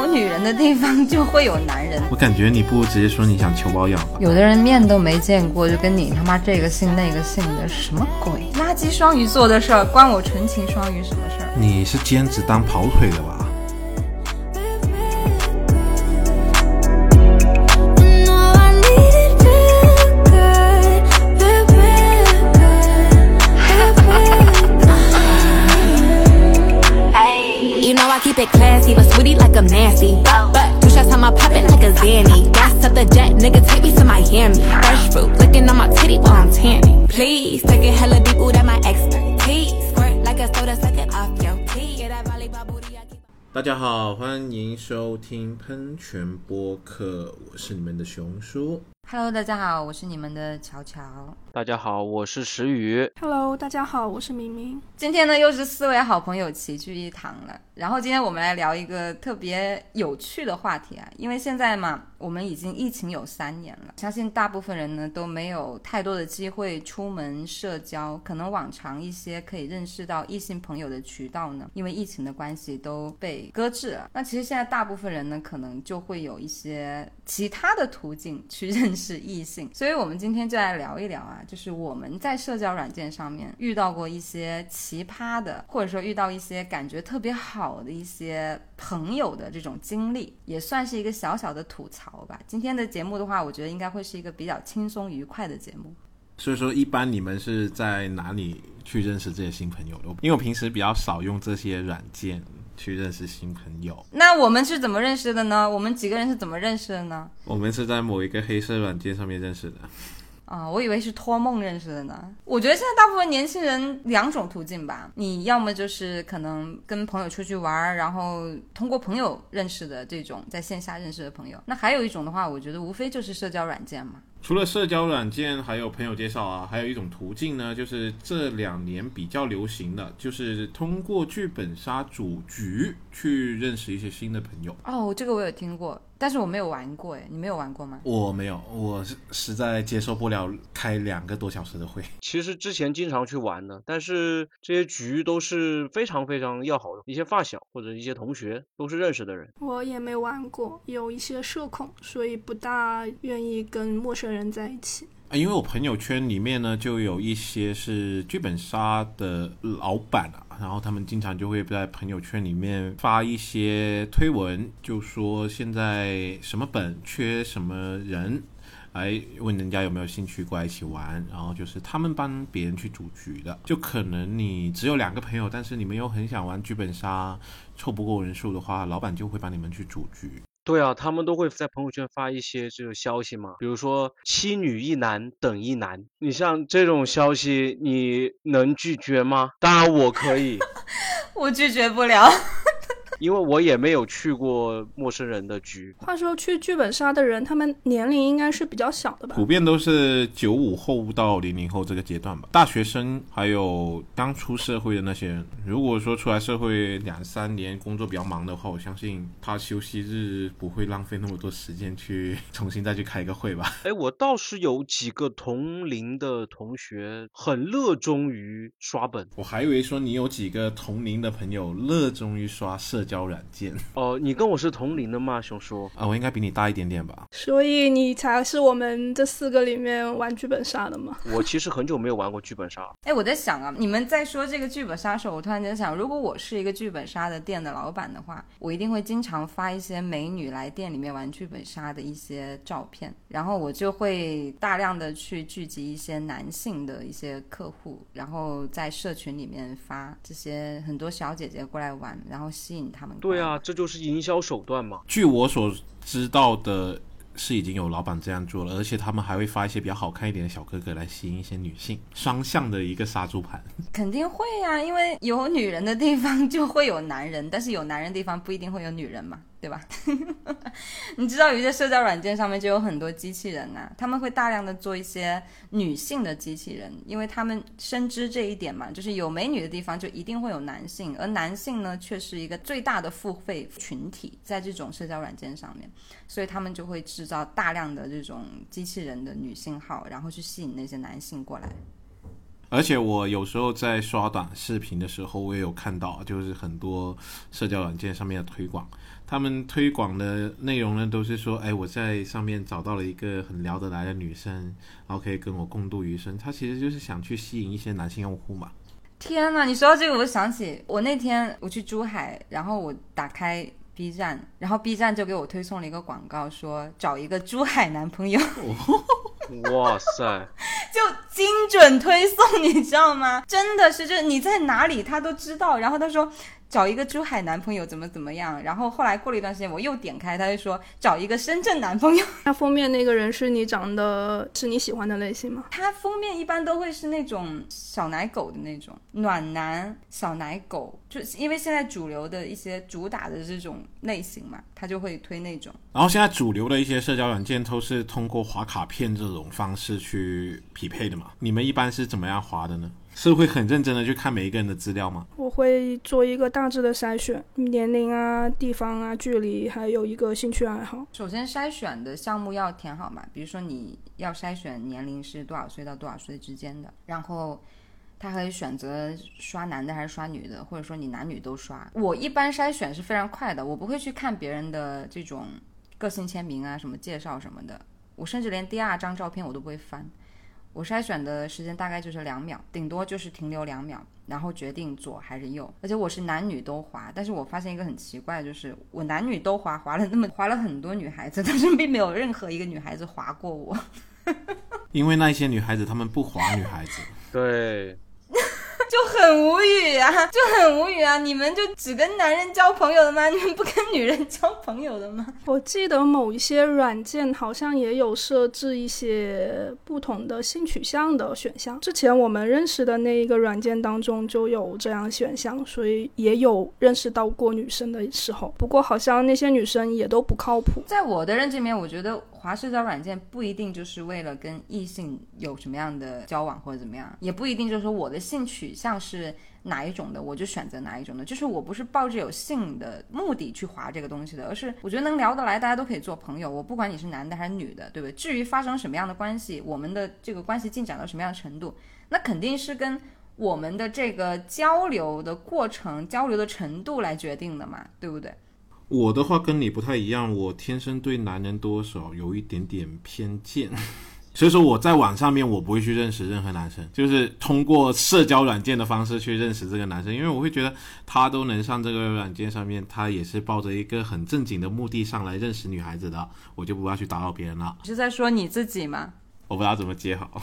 有女人的地方就会有男人。我感觉你不如直接说你想求包养吧。有的人面都没见过，就跟你他妈这个姓那个姓的，什么鬼？垃圾双鱼座的事儿，关我纯情双鱼什么事儿？你是兼职当跑腿的吧？Nasty. But two shots on my poppin' like a Zanny. Gas up the jet, nigga, take me to Miami. Fresh fruit, licking on my titty while I'm tanning. Please, take it hella deep, ooh, that my expertise. Squirt like a soda, suck it off your teeth. Yeah, that volleyball booty, I keep 大家好，欢迎收听喷泉播客，我是你们的熊叔。Hello，大家好，我是你们的乔乔。大家好，我是石宇。Hello，大家好，我是明明。今天呢，又是四位好朋友齐聚一堂了。然后今天我们来聊一个特别有趣的话题啊，因为现在嘛，我们已经疫情有三年了，相信大部分人呢都没有太多的机会出门社交，可能往常一些可以认识到异性朋友的渠道呢，因为疫情的关系都被搁置了。那其实现在大部分人呢，可能就会有一些其他的途径去认识异性，所以我们今天就来聊一聊啊，就是我们在社交软件上面遇到过一些奇葩的，或者说遇到一些感觉特别好的一些朋友的这种经历，也算是一个小小的吐槽吧。今天的节目的话，我觉得应该会是一个比较轻松愉快的节目。所以说，一般你们是在哪里去认识这些新朋友的？因为我平时比较少用这些软件去认识新朋友。那我们是怎么认识的呢？我们几个人是怎么认识的呢？我们是在某一个黑色软件上面认识的。啊、我以为是托梦认识的呢。我觉得现在大部分年轻人两种途径吧，你要么就是可能跟朋友出去玩儿，然后通过朋友认识的这种在线下认识的朋友。那还有一种的话，我觉得无非就是社交软件嘛。除了社交软件，还有朋友介绍啊，还有一种途径呢，就是这两年比较流行的，就是通过剧本杀组局去认识一些新的朋友。哦，这个我有听过，但是我没有玩过。哎，你没有玩过吗？我没有，我是实在接受不了开两个多小时的会。其实之前经常去玩的，但是这些局都是非常非常要好的一些发小或者一些同学，都是认识的人。我也没玩过，有一些社恐，所以不大愿意跟陌生人人在一起。啊因为我朋友圈里面呢，就有一些是剧本杀的老板啊，然后他们经常就会在朋友圈里面发一些推文，就说现在什么本缺什么人，来问人家有没有兴趣过来一起玩，然后就是他们帮别人去组局的，就可能你只有两个朋友，但是你们又很想玩剧本杀，凑不够人数的话，老板就会帮你们去组局。对啊，他们都会在朋友圈发一些这种消息嘛，比如说七女一男等一男，你像这种消息，你能拒绝吗？当然我可以，我拒绝不了。因为我也没有去过陌生人的局。话说去剧本杀的人，他们年龄应该是比较小的吧？普遍都是九五后到零零后这个阶段吧，大学生还有刚出社会的那些人。如果说出来社会两三年，工作比较忙的话，我相信他休息日不会浪费那么多时间去重新再去开一个会吧。哎，我倒是有几个同龄的同学很热衷于刷本。我还以为说你有几个同龄的朋友热衷于刷社交软件哦、你跟我是同龄的吗，熊叔？啊，我应该比你大一点点吧？所以你才是我们这四个里面玩剧本杀的吗？我其实很久没有玩过剧本杀了。哎，我在想啊，你们在说这个剧本杀的时候，我突然间想，如果我是一个剧本杀的店的老板的话，我一定会经常发一些美女来店里面玩剧本杀的一些照片，然后我就会大量的去聚集一些男性的一些客户，然后在社群里面发这些很多小姐姐过来玩，然后吸引他们。对啊，，这就是营销手段嘛。据我所知道的。是已经有老板这样做了，而且他们还会发一些比较好看一点的小哥哥来吸引一些女性，双向的一个杀猪盘。肯定会啊，因为有女人的地方就会有男人，但是有男人的地方不一定会有女人嘛，对吧？你知道有些社交软件上面就有很多机器人呐、他们会大量的做一些女性的机器人，因为他们深知这一点嘛，就是有美女的地方就一定会有男性，而男性呢却是一个最大的付费群体，在这种社交软件上面，所以他们就会制造大量的这种机器人的女性号，然后去吸引那些男性过来。而且我有时候在刷短视频的时候，我也有看到，就是很多社交软件上面的推广，他们推广的内容呢，都是说，哎，我在上面找到了一个很聊得来的女生，然后可以跟我共度余生。他其实就是想去吸引一些男性用户嘛。天呐，你说到这个，我就想起我那天我去珠海，然后我打开 B 站，然后 B 站就给我推送了一个广告，说找一个珠海男朋友，哇塞，就精准推送，你知道吗？真的是，就是你在哪里他都知道。然后他说找一个珠海男朋友怎么怎么样，然后后来过了一段时间，我又点开，他就说找一个深圳男朋友。那封面那个人是你长得是你喜欢的类型吗？他封面一般都会是那种小奶狗的那种暖男小奶狗，就是因为现在主流的一些主打的这种类型嘛，他就会推那种。然后现在主流的一些社交软件都是通过划卡片这种方式去匹配的嘛？你们一般是怎么样划的呢？是会很认真的去看每一个人的资料吗？我会做一个大致的筛选，年龄啊、地方啊、距离，还有一个兴趣爱好。首先筛选的项目要填好嘛，比如说你要筛选年龄是多少岁到多少岁之间的，然后他可以选择刷男的还是刷女的，或者说你男女都刷。我一般筛选是非常快的，我不会去看别人的这种个性签名啊、什么介绍什么的，我甚至连第二张照片我都不会翻。我筛选的时间大概就是两秒，顶多就是停留两秒，然后决定左还是右。而且我是男女都滑，但是我发现一个很奇怪，就是我男女都滑，滑了那么滑了很多女孩子，但是并没有任何一个女孩子滑过我。因为那些女孩子她们不划女孩子，对，就很无语啊，就很无语啊！你们就只跟男人交朋友的吗？你们不跟女人交朋友的吗？我记得某一些软件好像也有设置一些不同的性取向的选项。之前我们认识的那一个软件当中就有这样选项，所以也有认识到过女生的时候。不过好像那些女生也都不靠谱。在我的认知里面，我觉得滑社交软件不一定就是为了跟异性有什么样的交往或者怎么样，也不一定就是说我的性取向是哪一种的，我就选择哪一种的。就是我不是抱着有性的目的去滑这个东西的，而是我觉得能聊得来，大家都可以做朋友。我不管你是男的还是女的，对不对？至于发生什么样的关系，我们的这个关系进展到什么样的程度，那肯定是跟我们的这个交流的过程、交流的程度来决定的嘛，对不对？我的话跟你不太一样，我天生对男人多少有一点点偏见，所以说我在网上面我不会去认识任何男生，就是通过社交软件的方式去认识这个男生，因为我会觉得他都能上这个软件上面，他也是抱着一个很正经的目的上来认识女孩子的，我就不要去打扰别人了。你是在说你自己吗？我不知道怎么接好，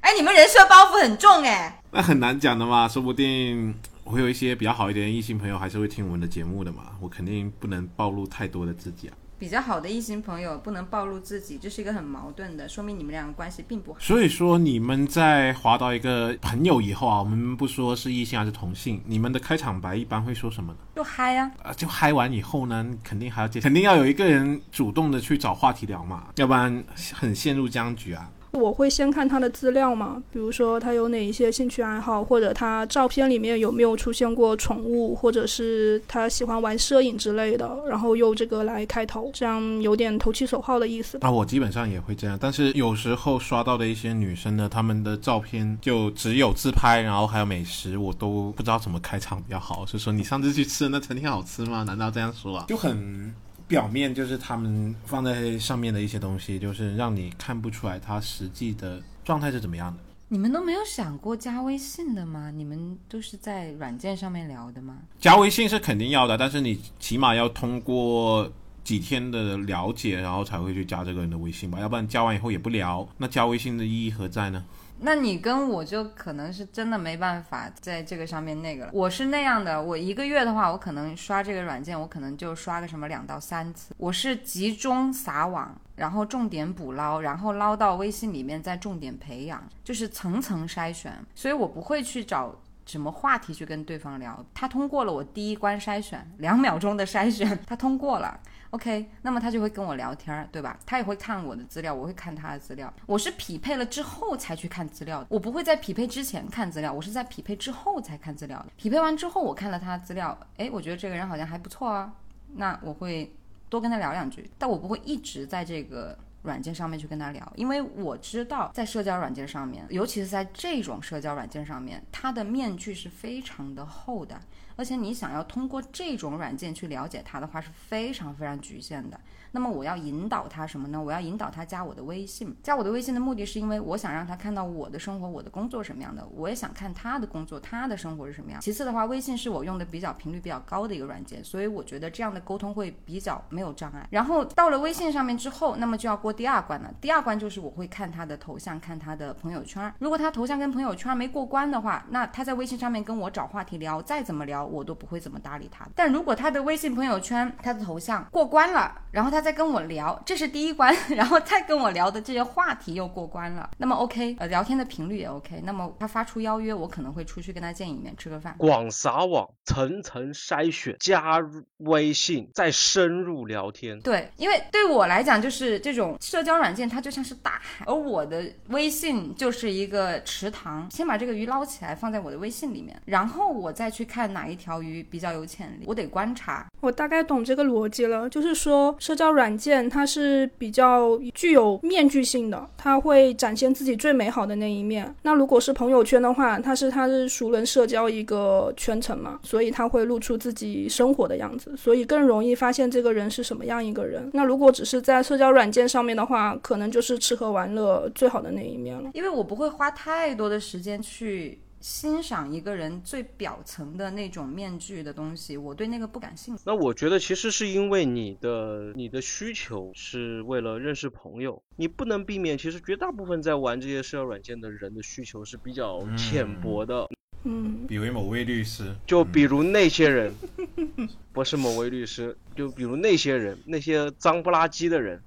哎，你们人设包袱很重哎。那很难讲的嘛，说不定我有一些比较好一点的异性朋友还是会听我们的节目的嘛，我肯定不能暴露太多的自己啊。比较好的异性朋友不能暴露自己，这是一个很矛盾的，说明你们两个关系并不好。所以说，你们在划到一个朋友以后啊，我们不说是异性还是同性，你们的开场白一般会说什么呢？就嗨呀、啊，就嗨完以后呢，肯定还要接，肯定要有一个人主动的去找话题聊嘛，要不然很陷入僵局啊。我会先看他的资料嘛，比如说他有哪一些兴趣爱好，或者他照片里面有没有出现过宠物，或者是他喜欢玩摄影之类的，然后用这个来开头，这样有点投其所好的意思吧。啊，我基本上也会这样，但是有时候刷到的一些女生呢，她们的照片就只有自拍，然后还有美食，我都不知道怎么开场比较好。就说你上次去吃的那餐厅好吃吗？难道这样说啊？就很表面，就是他们放在上面的一些东西，就是让你看不出来他实际的状态是怎么样的。你们都没有想过加微信的吗？你们都是在软件上面聊的吗？加微信是肯定要的，但是你起码要通过几天的了解，然后才会去加这个人的微信吧，要不然加完以后也不聊，那加微信的意义何在呢？那你跟我就可能是真的没办法在这个上面那个了。我是那样的，我一个月的话，我可能刷这个软件，我可能就刷个什么两到三次。我是集中撒网，然后重点捕捞，然后捞到微信里面再重点培养，就是层层筛选。所以我不会去找什么话题去跟对方聊。他通过了我第一关筛选，两秒钟的筛选，他通过了。OK，那么他就会跟我聊天儿，对吧？他也会看我的资料，我会看他的资料。我是匹配了之后才去看资料，我不会在匹配之前看资料，我是在匹配之后才看资料的。匹配完之后，我看了他的资料，诶，我觉得这个人好像还不错啊，那我会多跟他聊两句，但我不会一直在这个软件上面去跟他聊，因为我知道在社交软件上面，尤其是在这种社交软件上面，它的面具是非常的厚的，而且你想要通过这种软件去了解他的话是非常非常局限的。那么我要引导他什么呢？我要引导他加我的微信。加我的微信的目的是因为我想让他看到我的生活、我的工作什么样的，我也想看他的工作、他的生活是什么样。其次的话，微信是我用的比较频率比较高的一个软件，所以我觉得这样的沟通会比较没有障碍。然后到了微信上面之后，那么就要过第二关了。第二关就是我会看他的头像，看他的朋友圈。如果他头像跟朋友圈没过关的话，那他在微信上面跟我找话题聊，再怎么聊我都不会怎么搭理他。但如果他的微信朋友圈、他的头像过关了，然后他再跟我聊。这是第一关，然后再跟我聊的这些话题又过关了，那么 OK，呃，聊天的频率也 OK，那么他发出邀约，我可能会出去跟他见一面，吃个饭。广撒网，层层筛选，加入微信，再深入聊天。对，因为对我来讲，就是这种社交软件，它就像是大海，而我的微信就是一个池塘。先把这个鱼捞起来，放在我的微信里面，然后我再去看哪一条鱼比较有潜力，我得观察。我大概懂这个逻辑了，就是说社交软件它是比较具有面具性的，它会展现自己最美好的那一面。那如果是朋友圈的话，它是它是熟人社交一个圈层嘛，所以它会露出自己生活的样子，所以更容易发现这个人是什么样一个人。那如果只是在社交软件上面的话，可能就是吃喝玩乐最好的那一面了。因为我不会花太多的时间去。欣赏一个人最表层的那种面具的东西，我对那个不感兴趣。那我觉得其实是因为你的你的需求是为了认识朋友，你不能避免。其实绝大部分在玩这些社交软件的人的需求是比较浅薄的。嗯，比如某位律师，就比如那些人，不是某位律师，就比如那些人，那些脏不拉几的人。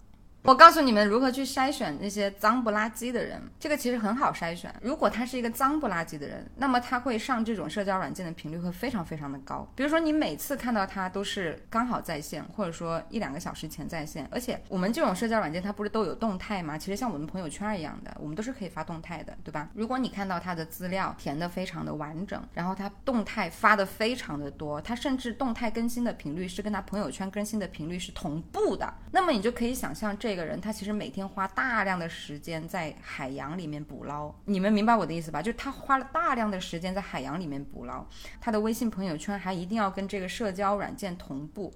我告诉你们如何去筛选那些脏不拉几的人，这个其实很好筛选。如果他是一个脏不拉几的人，那么他会上这种社交软件的频率会非常非常的高。比如说你每次看到他都是刚好在线，或者说一两个小时前在线，而且我们这种社交软件它不是都有动态吗？其实像我们朋友圈一样的，我们都是可以发动态的，对吧？如果你看到他的资料填的非常的完整，然后他动态发的非常的多，他甚至动态更新的频率是跟他朋友圈更新的频率是同步的，那么你就可以想象这。这个人他其实每天花大量的时间在海洋里面捕捞，你们明白我的意思吧？就是他花了大量的时间在海洋里面捕捞，他的微信朋友圈还一定要跟这个社交软件同步，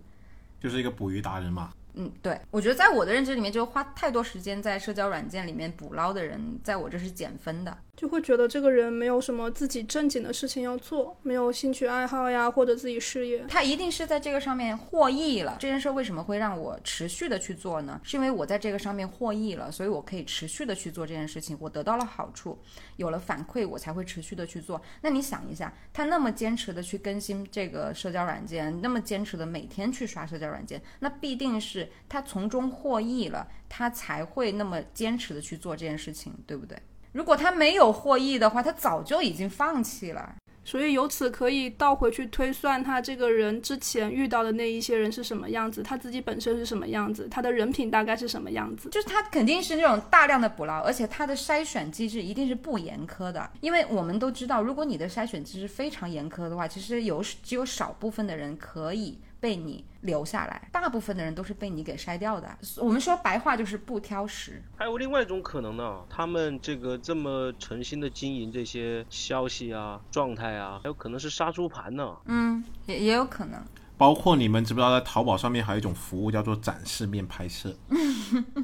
就是一个捕鱼达人嘛。嗯，对，我觉得在我的认知里面，就花太多时间在社交软件里面捕捞的人，在我这是减分的。就会觉得这个人没有什么自己正经的事情要做，没有兴趣爱好呀，或者自己事业。他一定是在这个上面获益了。这件事为什么会让我持续的去做呢？是因为我在这个上面获益了，所以我可以持续的去做这件事情。我得到了好处，有了反馈，我才会持续的去做。那你想一下，他那么坚持的去更新这个社交软件，那么坚持的每天去刷社交软件，那必定是他从中获益了，他才会那么坚持的去做这件事情，对不对？如果他没有获益的话，他早就已经放弃了。所以由此可以倒回去推算，他这个人之前遇到的那一些人是什么样子，他自己本身是什么样子，他的人品大概是什么样子。就是他肯定是那种大量的捕捞，而且他的筛选机制一定是不严苛的。因为我们都知道，如果你的筛选机制非常严苛的话，其实有只有少部分的人可以。被你留下来，大部分的人都是被你给筛掉的。我们说白话就是不挑食。还有另外一种可能呢，他们这个这么诚心的经营这些消息啊、状态啊，还有可能是杀猪盘呢。嗯，也也有可能。包括你们知不知道，在淘宝上面还有一种服务叫做展示面拍摄。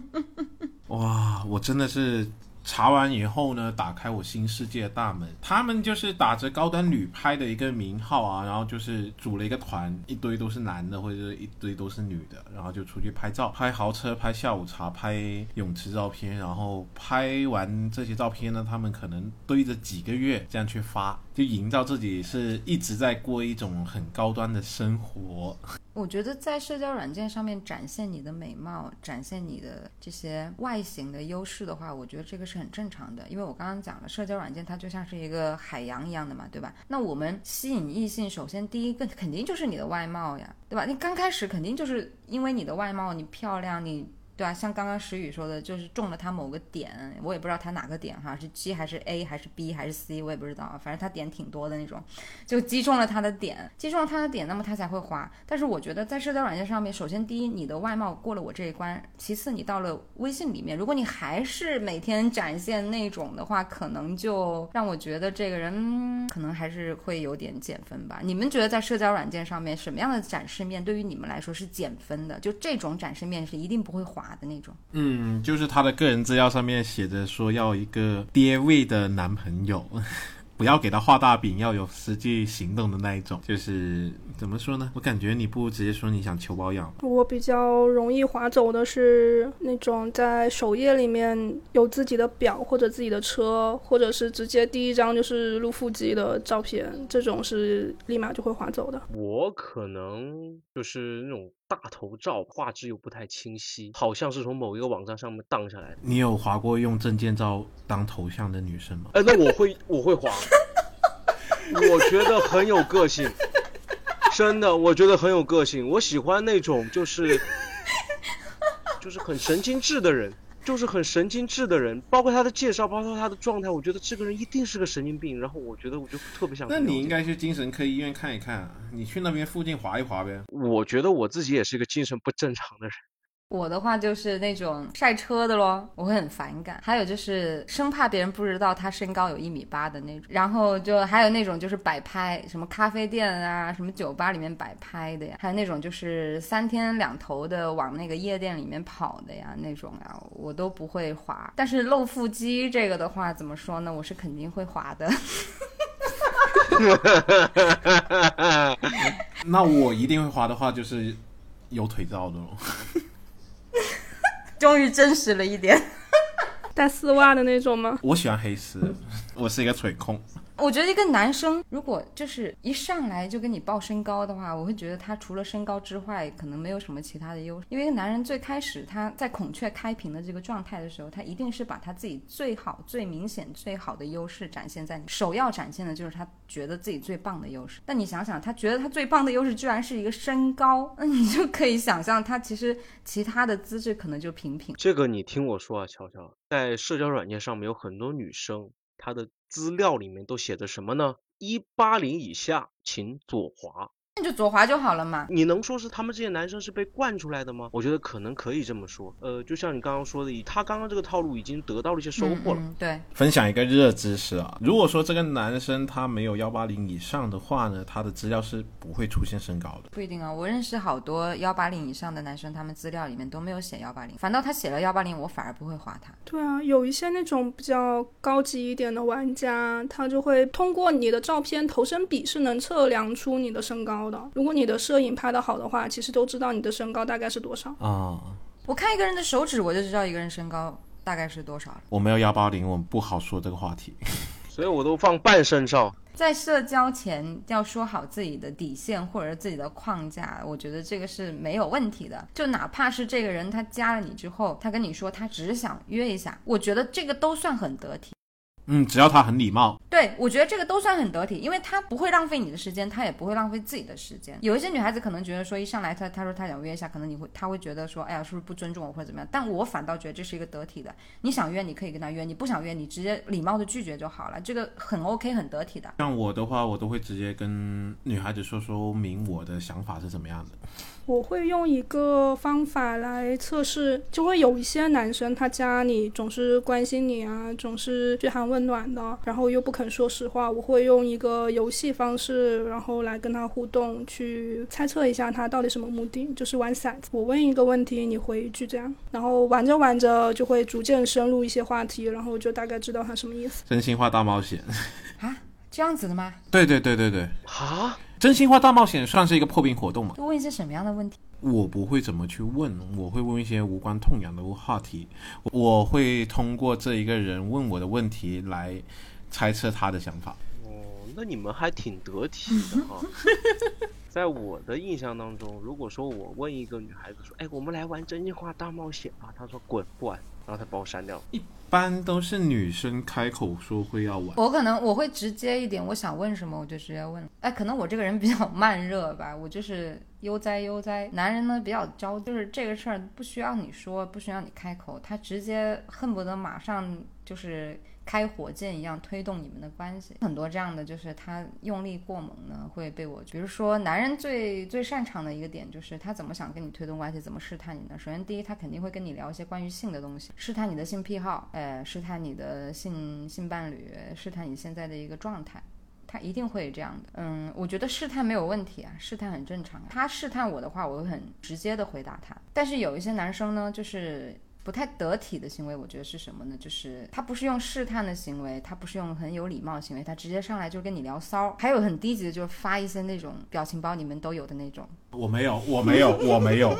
哇，我真的是。查完以后呢，打开我新世界的大门。他们就是打着高端旅拍的一个名号啊，然后就是组了一个团，一堆都是男的或者一堆都是女的，然后就出去拍照，拍豪车，拍下午茶，拍泳池照片。然后拍完这些照片呢，他们可能堆着几个月这样去发，就营造自己是一直在过一种很高端的生活。我觉得在社交软件上面展现你的美貌，展现你的这些外形的优势的话，我觉得这个是很正常的。因为我刚刚讲了，社交软件它就像是一个海洋一样的嘛，对吧？那我们吸引异性，首先第一个肯定就是你的外貌呀，对吧？你刚开始肯定就是因为你的外貌，你漂亮，你。对对啊，像刚刚石宇说的，就是中了他某个点，我也不知道他哪个点哈，是 G 还是 A 还是 B 还是 C，我也不知道，反正他点挺多的那种，就击中了他的点，击中了他的点，那么他才会滑。但是我觉得在社交软件上面，首先第一，你的外貌过了我这一关，其次你到了微信里面，如果你还是每天展现那种的话，可能就让我觉得这个人可能还是会有点减分吧。你们觉得在社交软件上面什么样的展示面对于你们来说是减分的？就这种展示面是一定不会滑的那种。嗯，就是他的个人资料上面写着说要一个爹味的男朋友，不要给他画大饼，要有实际行动的那一种。就是怎么说呢？我感觉你不如直接说你想求包养。我比较容易划走的是那种在首页里面有自己的表或者自己的车，或者是直接第一张就是露腹肌的照片，这种是立马就会划走的。我可能就是那种大头照，画质又不太清晰，好像是从某一个网站上面荡下来的。你有划过用证件照当头像的女生吗？哎，那我会我会划，我觉得很有个性，真的，我觉得很有个性。我喜欢那种就是就是很神经质的人，就是很神经质的人，包括他的介绍，包括他的状态，我觉得这个人一定是个神经病。然后我觉得我就特别想。那你应该去精神科医院看一看啊，你去那边附近划一划呗。我觉得我自己也是一个精神不正常的人。我的话就是那种晒车的咯，我会很反感。还有就是生怕别人不知道他身高有一米八的那种。然后就还有那种就是摆拍，什么咖啡店啊，什么酒吧里面摆拍的呀，还有那种就是三天两头的往那个夜店里面跑的呀，那种呀，我都不会滑。但是露腹肌这个的话，怎么说呢？我是肯定会滑的。那我一定会滑的话，就是有腿照的咯。终于真实了一点。带丝袜的那种吗？我喜欢黑丝，我是一个腿控。我觉得一个男生如果就是一上来就跟你报身高的话，我会觉得他除了身高之外，可能没有什么其他的优势。因为一个男人最开始他在孔雀开屏的这个状态的时候，他一定是把他自己最好、最明显、最好的优势展现在你首要展现的就是他觉得自己最棒的优势。但你想想，他觉得他最棒的优势居然是一个身高，那你就可以想象他其实其他的资质可能就平平。这个你听我说啊，乔乔，在社交软件上面有很多女生，它的资料里面都写着什么呢？一八零以下请左滑。那就左滑就好了嘛。你能说是他们这些男生是被惯出来的吗？我觉得可能可以这么说。呃，就像你刚刚说的，以他刚刚这个套路已经得到了一些收获了。嗯嗯对，分享一个热知识啊，如果说这个男生他没有幺八零以上的话呢，他的资料是不会出现身高的。不一定啊，我认识好多幺八零以上的男生，他们资料里面都没有写幺八零，反倒他写了幺八零，我反而不会划他。对啊，有一些那种比较高级一点的玩家，他就会通过你的照片头身比是能测量出你的身高的。如果你的摄影拍得好的话，其实都知道你的身高大概是多少。啊、我看一个人的手指，我就知道一个人身高大概是多少了。我没有幺八零，我们不好说这个话题。所以我都放半身照。在社交前要说好自己的底线或者是自己的框架，我觉得这个是没有问题的。就哪怕是这个人他加了你之后，他跟你说他只是想约一下，我觉得这个都算很得体。嗯，只要他很礼貌，对，我觉得这个都算很得体，因为他不会浪费你的时间，他也不会浪费自己的时间。有一些女孩子可能觉得说，一上来她她说她想约一下，可能你会她会觉得说，哎呀，是不是不尊重我或者怎么样？但我反倒觉得这是一个得体的。你想约，你可以跟他约；你不想约，你直接礼貌的拒绝就好了，这个很 OK，很得体的。像我的话，我都会直接跟女孩子说说明我的想法是怎么样的。我会用一个方法来测试，就会有一些男生他家里总是关心你啊，总是嘘寒问暖的，然后又不肯说实话。我会用一个游戏方式，然后来跟他互动，去猜测一下他到底什么目的，就是玩骰子。我问一个问题，你回一句这样，然后玩着玩着就会逐渐深入一些话题，然后就大概知道他什么意思。真心话大冒险，啊，这样子的吗？对对对对对，啊，真心话大冒险算是一个破冰活动嘛？就问一些什么样的问题？我不会怎么去问，我会问一些无关痛痒的话题，我会通过这一个人问我的问题来猜测他的想法。哦，那你们还挺得体的哈。在我的印象当中，如果说我问一个女孩子说：“哎，我们来玩真心话大冒险吧。”她说：“滚，不玩。”然后他把我删掉。一般都是女生开口说会要玩，我可能我会直接一点，我想问什么我就直接问。哎，可能我这个人比较慢热吧，我就是悠哉悠哉。男人呢比较着，就是这个事儿不需要你说，不需要你开口，他直接恨不得马上就是。开火箭一样推动你们的关系，很多这样的就是他用力过猛呢，会被我，比如说男人最最擅长的一个点就是他怎么想跟你推动关系，怎么试探你呢？首先第一，他肯定会跟你聊一些关于性的东西，试探你的性癖好，呃，试探你的性性伴侣，试探你现在的一个状态，他一定会这样的。嗯，我觉得试探没有问题啊，试探很正常。他试探我的话，我会很直接的回答他。但是有一些男生呢，就是。不太得体的行为，我觉得是什么呢？就是他不是用试探的行为，他不是用很有礼貌的行为，他直接上来就跟你聊骚。还有很低级的，就发一些那种表情包，你们都有的那种。我没有，我没有，我没有，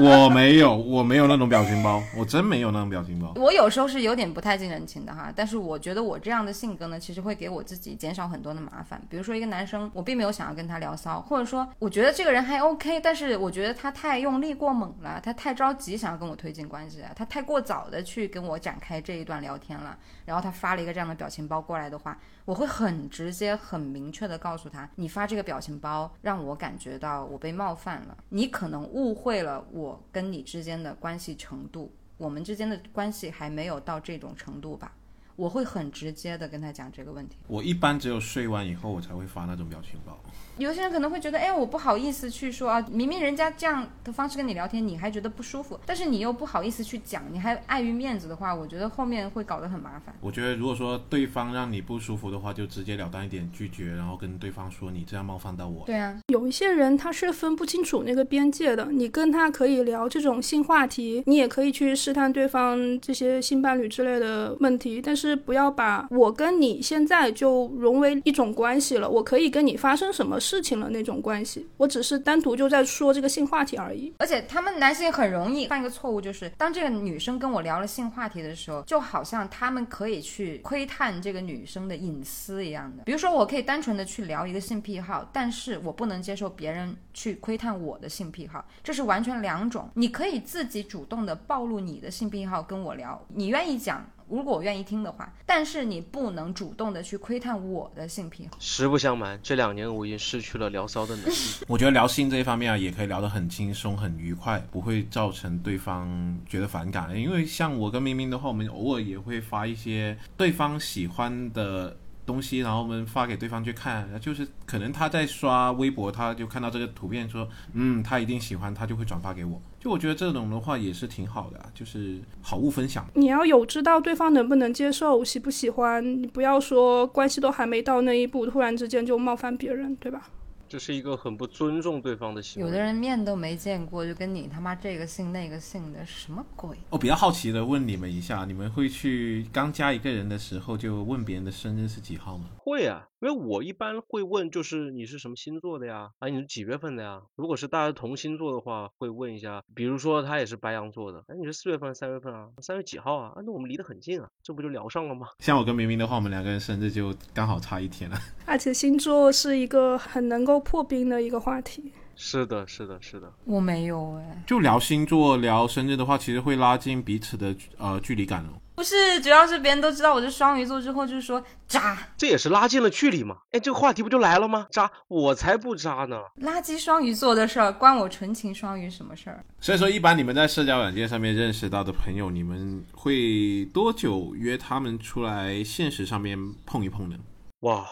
我没有，我没有那种表情包，我真没有那种表情包。我有时候是有点不太近人情的哈，但是我觉得我这样的性格呢，其实会给我自己减少很多的麻烦。比如说一个男生，我并没有想要跟他聊骚，或者说我觉得这个人还 OK，但是我觉得他太用力过猛了，他太着急想要跟我推进关系了，他太过早的去跟我展开这一段聊天了，然后他发了一个这样的表情包过来的话，我会很直接、很明确的告诉他，你发这个表情包让我感觉到我被冒犯了，你可能误会了我跟你之间的关系程度，我们之间的关系还没有到这种程度吧。我会很直接的跟他讲这个问题。我一般只有睡完以后我才会发那种表情包。有些人可能会觉得，哎，我不好意思去说啊，明明人家这样的方式跟你聊天，你还觉得不舒服，但是你又不好意思去讲，你还碍于面子的话，我觉得后面会搞得很麻烦。我觉得如果说对方让你不舒服的话，就直截了当一点拒绝，然后跟对方说你这样冒犯到我。对啊，有一些人他是分不清楚那个边界的，你跟他可以聊这种性话题，你也可以去试探对方这些性伴侣之类的问题，但是是不要把我跟你现在就融为一种关系了，我可以跟你发生什么事情了那种。关系，我只是单独就在说这个性话题而已。而且他们男性很容易犯一个错误，就是当这个女生跟我聊了性话题的时候，就好像他们可以去窥探这个女生的隐私一样的。比如说，我可以单纯的去聊一个性癖好，但是我不能接受别人去窥探我的性癖好，这是完全两种。你可以自己主动的暴露你的性癖好跟我聊，你愿意讲。如果我愿意听的话，但是你不能主动的去窥探我的性癖好。实不相瞒，这两年我已经失去了聊骚的能力。我觉得聊性这一方面啊，也可以聊得很轻松、很愉快，不会造成对方觉得反感。因为像我跟明明的话，我们偶尔也会发一些对方喜欢的。东西，然后我们发给对方去看，就是可能他在刷微博，他就看到这个图片，说，嗯，他一定喜欢，他就会转发给我。就我觉得这种的话也是挺好的，就是好物分享。你要有知道对方能不能接受，喜不喜欢，你不要说关系都还没到那一步，突然之间就冒犯别人，对吧？这是一个很不尊重对方的行为。有的人面都没见过，就跟你他妈这个姓那个姓的，什么鬼？我比较好奇的问你们一下，你们会去刚加一个人的时候就问别人的生日是几号吗？会啊。因为我一般会问，就是你是什么星座的呀？啊，你是几月份的呀？如果是大家同星座的话，会问一下。比如说他也是白羊座的，哎，你是四月份、三月份啊？三月几号啊？啊，那我们离得很近啊，这不就聊上了吗？像我跟明明的话，我们两个人生日就刚好差一天了。而且星座是一个很能够破冰的一个话题。是的，是的，是的。我没有哎。就聊星座、聊生日的话，其实会拉近彼此的呃距离感哦。不是，主要是别人都知道我是双鱼座之后，就是说渣，这也是拉近了距离嘛？哎，这个话题不就来了吗？渣，我才不渣呢！垃圾双鱼座的事儿，关我纯情双鱼什么事儿？所以说，一般你们在社交软件上面认识到的朋友，你们会多久约他们出来现实上面碰一碰呢？哇，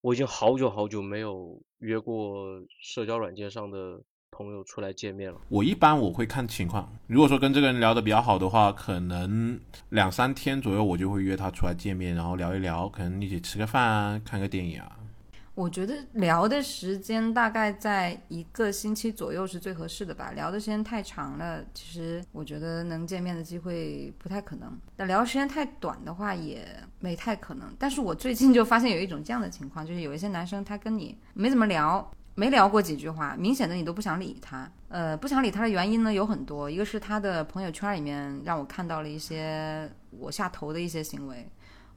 我已经好久好久没有约过社交软件上的。朋友出来见面了，我一般我会看情况。如果说跟这个人聊得比较好的话，可能两三天左右我就会约他出来见面，然后聊一聊，可能一起吃个饭啊，看个电影啊。我觉得聊的时间大概在一个星期左右是最合适的吧。聊的时间太长了，其实我觉得能见面的机会不太可能。但聊的时间太短的话也没太可能。但是我最近就发现有一种这样的情况，就是有一些男生他跟你没怎么聊。没聊过几句话，明显的你都不想理他。呃，不想理他的原因呢有很多，一个是他的朋友圈里面让我看到了一些我下头的一些行为，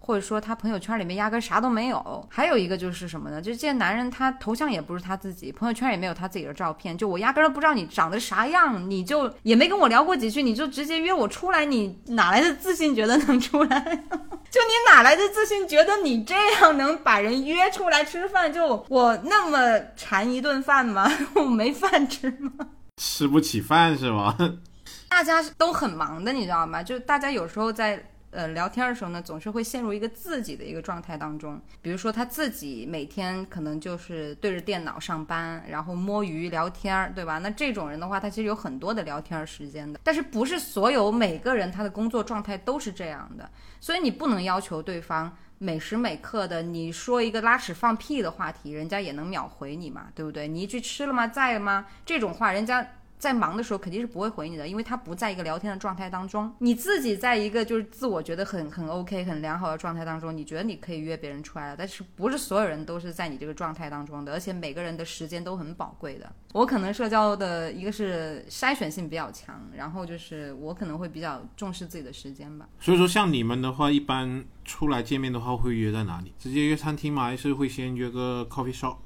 或者说他朋友圈里面压根啥都没有。还有一个就是什么呢？就是这些男人他头像也不是他自己，朋友圈也没有他自己的照片，就我压根都不知道你长得啥样，你就也没跟我聊过几句，你就直接约我出来，你哪来的自信觉得能出来？就你哪来的自信觉得你这样能把人约出来吃饭？就我那么馋一顿饭吗？我没饭吃吗？吃不起饭是吗？大家都很忙的，你知道吗？就大家有时候在呃聊天的时候呢，总是会陷入一个自己的一个状态当中。比如说他自己每天可能就是对着电脑上班，然后摸鱼聊天，对吧？那这种人的话，他其实有很多的聊天时间的。但是不是所有每个人他的工作状态都是这样的，所以你不能要求对方每时每刻的你说一个拉屎放屁的话题，人家也能秒回你嘛，对不对？你一句吃了吗，在吗？这种话，人家。在忙的时候肯定是不会回你的，因为他不在一个聊天的状态当中。你自己在一个就是自我觉得很很 OK 很良好的状态当中，你觉得你可以约别人出来了，但是不是所有人都是在你这个状态当中的，而且每个人的时间都很宝贵的。我可能社交的一个是筛选性比较强，然后就是我可能会比较重视自己的时间吧。所以说，像你们的话，一般出来见面的话，会约在哪里？直接约餐厅吗？还是会先约个 coffee shop？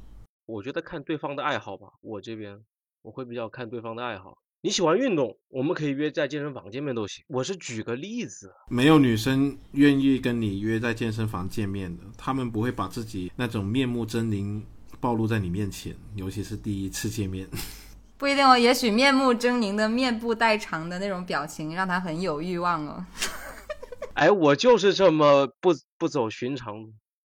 我觉得看对方的爱好吧，我这边我会比较看对方的爱好。你喜欢运动，我们可以约在健身房见面都行。我是举个例子，没有女生愿意跟你约在健身房见面的，她们不会把自己那种面目狰狞暴露在你面前，尤其是第一次见面。不一定哦，也许面目狰狞的面部代偿的那种表情，让她很有欲望哦。哎，我就是这么不不走寻常。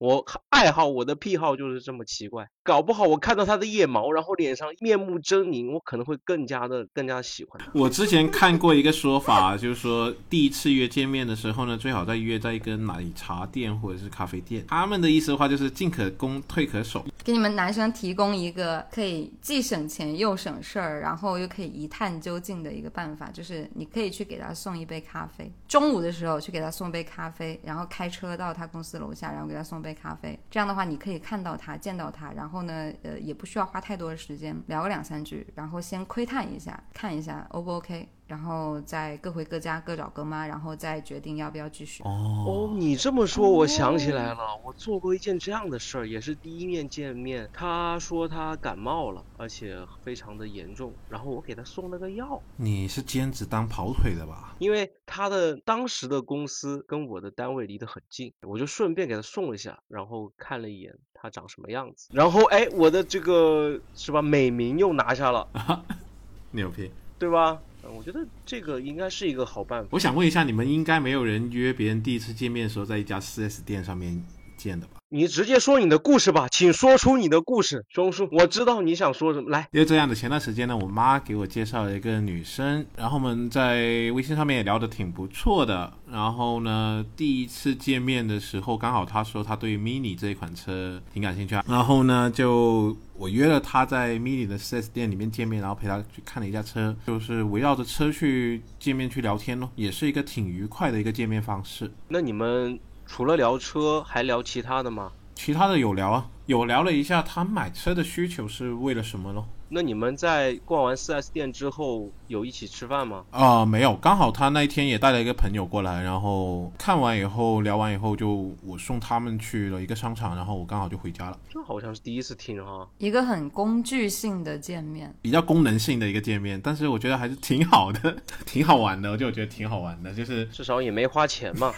我爱好我的癖好就是这么奇怪，搞不好我看到他的腋毛，然后脸上面目狰狞，我可能会更加的更加喜欢。我之前看过一个说法，就是说第一次约见面的时候呢，最好再约在一个奶茶店或者是咖啡店。他们的意思的话就是进可攻退可守，给你们男生提供一个可以既省钱又省事儿，然后又可以一探究竟的一个办法，就是你可以去给他送一杯咖啡，中午的时候去给他送杯咖啡，然后开车到他公司楼下，然后给他送杯。咖啡，这样的话你可以看到他，见到他，然后呢，呃，也不需要花太多的时间，聊个两三句，然后先窥探一下，看一下 O 不 OK。然后再各回各家，各找各妈，然后再决定要不要继续。哦，你这么说，我想起来了，我做过一件这样的事儿，也是第一面见面。他说他感冒了，而且非常的严重，然后我给他送了个药。你是兼职当跑腿的吧？因为他的当时的公司跟我的单位离得很近，我就顺便给他送了一下，然后看了一眼他长什么样子，然后哎，我的这个是吧，美名又拿下了，牛批，对吧？嗯，我觉得这个应该是一个好办法。我想问一下，你们应该没有人约别人第一次见面的时候在一家 4S 店上面见的吧？你直接说你的故事吧，请说出你的故事，钟叔，我知道你想说什么。来，因为这样的，前段时间呢，我妈给我介绍了一个女生，然后我们在微信上面也聊得挺不错的。然后呢，第一次见面的时候，刚好她说她对 Mini 这一款车挺感兴趣啊。然后呢，就我约了她在 Mini 的 4S 店里面见面，然后陪她去看了一下车，就是围绕着车去见面去聊天咯，也是一个挺愉快的一个见面方式。那你们？除了聊车，还聊其他的吗？其他的有聊啊，有聊了一下他买车的需求是为了什么咯。那你们在逛完 4S 店之后有一起吃饭吗？啊，没有，刚好他那一天也带了一个朋友过来，然后看完以后聊完以后，就我送他们去了一个商场，然后我刚好就回家了。这好像是第一次听哈，一个很工具性的见面，比较功能性的一个见面，但是我觉得还是挺好的，挺好玩的，我就觉得挺好玩的，就是至少也没花钱嘛。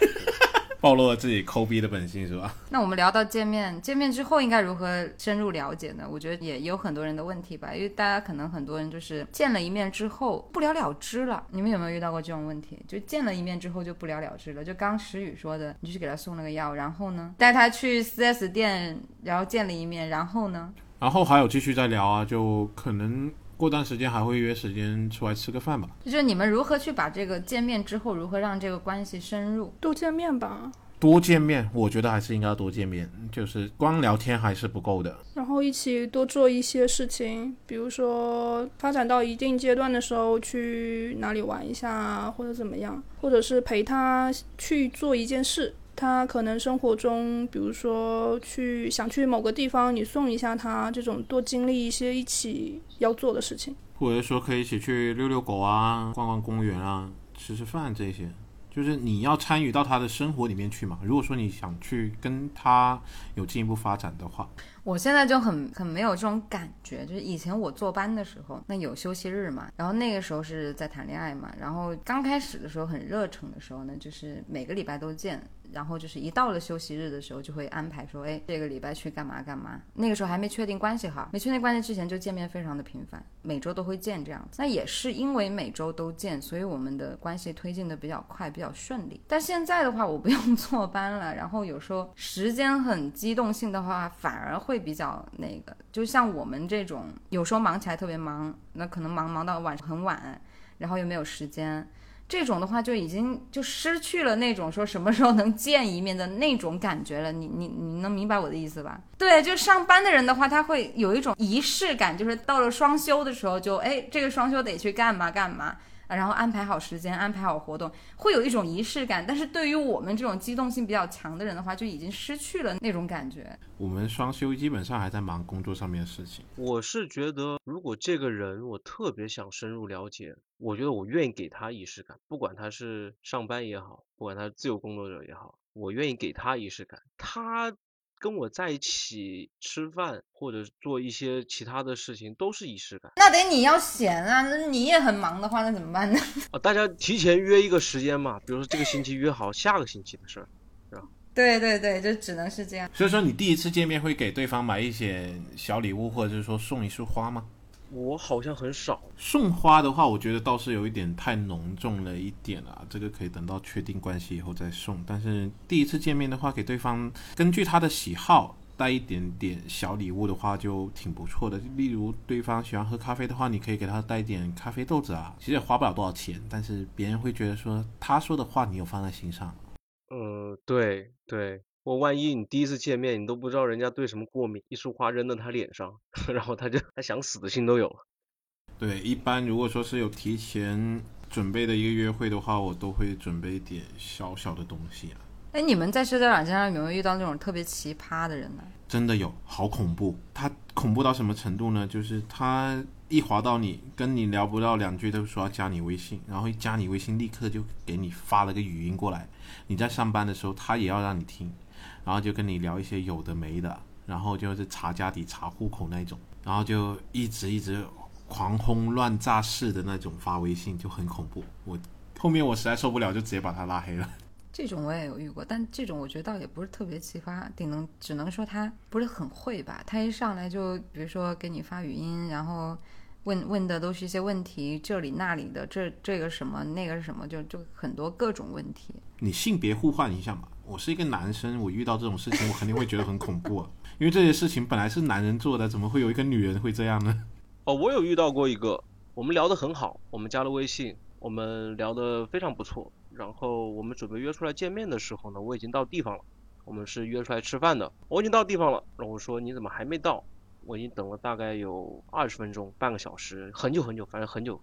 暴露了自己抠逼的本性是吧？那我们聊到见面，见面之后应该如何深入了解呢？我觉得也有很多人的问题吧，因为大家可能很多人就是见了一面之后不了了之了。你们有没有遇到过这种问题？就见了一面之后就不了了之了？就刚石宇说的，你去给他送了个药，然后呢，带他去 4S 店，然后见了一面，然后呢？然后还有继续再聊啊，就可能。过段时间还会约时间出来吃个饭吧。就是你们如何去把这个见面之后，如何让这个关系深入？多见面吧。多见面，我觉得还是应该多见面。就是光聊天还是不够的。然后一起多做一些事情，比如说发展到一定阶段的时候去哪里玩一下，或者怎么样，或者是陪他去做一件事。他可能生活中，比如说去想去某个地方，你送一下他，这种多经历一些一起要做的事情，或者说可以一起去遛遛狗啊，逛逛公园啊，吃吃饭这些，就是你要参与到他的生活里面去嘛。如果说你想去跟他有进一步发展的话，我现在就很很没有这种感觉，就是以前我坐班的时候，那有休息日嘛，然后那个时候是在谈恋爱嘛，然后刚开始的时候很热诚的时候呢，就是每个礼拜都见，然后就是一到了休息日的时候就会安排说，哎，这个礼拜去干嘛干嘛。那个时候还没确定关系哈，没确定关系之前就见面非常的频繁，每周都会见这样子。那也是因为每周都见，所以我们的关系推进的比较快，比较顺利。但现在的话，我不用 坐班了，然后有时候时间很机动性的话，反而会比较那个，就像我们这种，有时候忙起来特别忙，那可能忙忙到晚上很晚，然后又没有时间。这种的话就已经就失去了那种说什么时候能见一面的那种感觉了，你 你你能明白我的意思吧？对，就上班的人的话，他会有一种仪式感，就是到了双休的时候就哎，这个双休得去干嘛干嘛。然后安排好时间，安排好活动，会有一种仪式感。但是对于我们这种机动性比较强的人的话，就已经失去了那种感觉。我们双休基本上还在忙工作上面的事情。我是觉得，如果这个人我特别想深入了解，我觉得我愿意给他仪式感，不管他是上班也好，不管他是自由工作者也好，我愿意给他仪式感。他。跟我在一起吃饭或者做一些其他的事情都是仪式感。那得你要闲啊，那你也很忙的话，那怎么办呢？啊，大家提前约一个时间嘛，比如说这个星期约好下个星期的事儿，是吧？对对对，就只能是这样。所以说，你第一次见面会给对方买一些小礼物，或者是说送一束花吗？我好像很少送花的话，我觉得倒是有一点太浓重了一点啊。这个可以等到确定关系以后再送。但是第一次见面的话，给对方根据他的喜好带一点点小礼物的话，就挺不错的。例如对方喜欢喝咖啡的话，你可以给他带一点咖啡豆子啊。其实也花不了多少钱，但是别人会觉得说他说的话你有放在心上。呃，对对。我万一你第一次见面，你都不知道人家对什么过敏，一束花扔到他脸上，然后他就他想死的心都有了。对，一般如果说是有提前准备的一个约会的话，我都会准备一点小小的东西啊。哎，你们在社交软件上有没有遇到那种特别奇葩的人呢？真的有，好恐怖。他恐怖到什么程度呢？就是他一滑到你，跟你聊不到两句，都说要加你微信，然后一加你微信，立刻就给你发了个语音过来。你在上班的时候，他也要让你听。然后就跟你聊一些有的没的，然后就是查家底、查户口那种，然后就一直一直狂轰乱炸式的那种发微信，就很恐怖。我后面我实在受不了，就直接把他拉黑了。这种我也有遇过，但这种我觉得倒也不是特别奇葩，顶能只能说他不是很会吧。他一上来就比如说给你发语音，然后问问的都是一些问题，这里那里的，这这个什么那个是什么，就就很多各种问题。你性别互换一下嘛。我是一个男生，我遇到这种事情，我肯定会觉得很恐怖，啊因为这些事情本来是男人做的，怎么会有一个女人会这样呢？哦，我有遇到过一个，我们聊得很好，我们加了微信，我们聊得非常不错，然后我们准备约出来见面的时候呢，我已经到地方了，我们是约出来吃饭的，我已经到地方了，然后我说你怎么还没到？我已经等了大概有二十分钟，半个小时，很久很久，反正很久。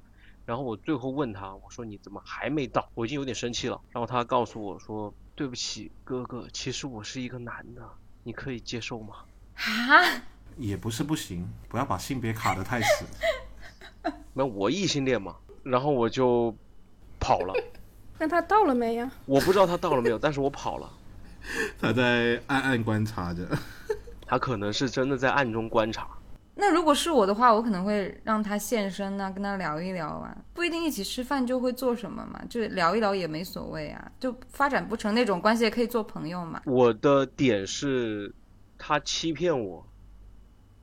然后我最后问他，我说你怎么还没到？我已经有点生气了。然后他告诉我说。对不起，哥哥，其实我是一个男的，你可以接受吗？啊，也不是不行，不要把性别卡的太死。那我异性恋嘛，然后我就跑了。那他到了没呀？我不知道他到了没有，但是我跑了。他在暗暗观察着，他可能是真的在暗中观察。那如果是我的话，我可能会让他现身呢，跟他聊一聊啊，不一定一起吃饭就会做什么嘛，就聊一聊也没所谓啊，就发展不成那种关系也可以做朋友嘛。我的点是，他欺骗我。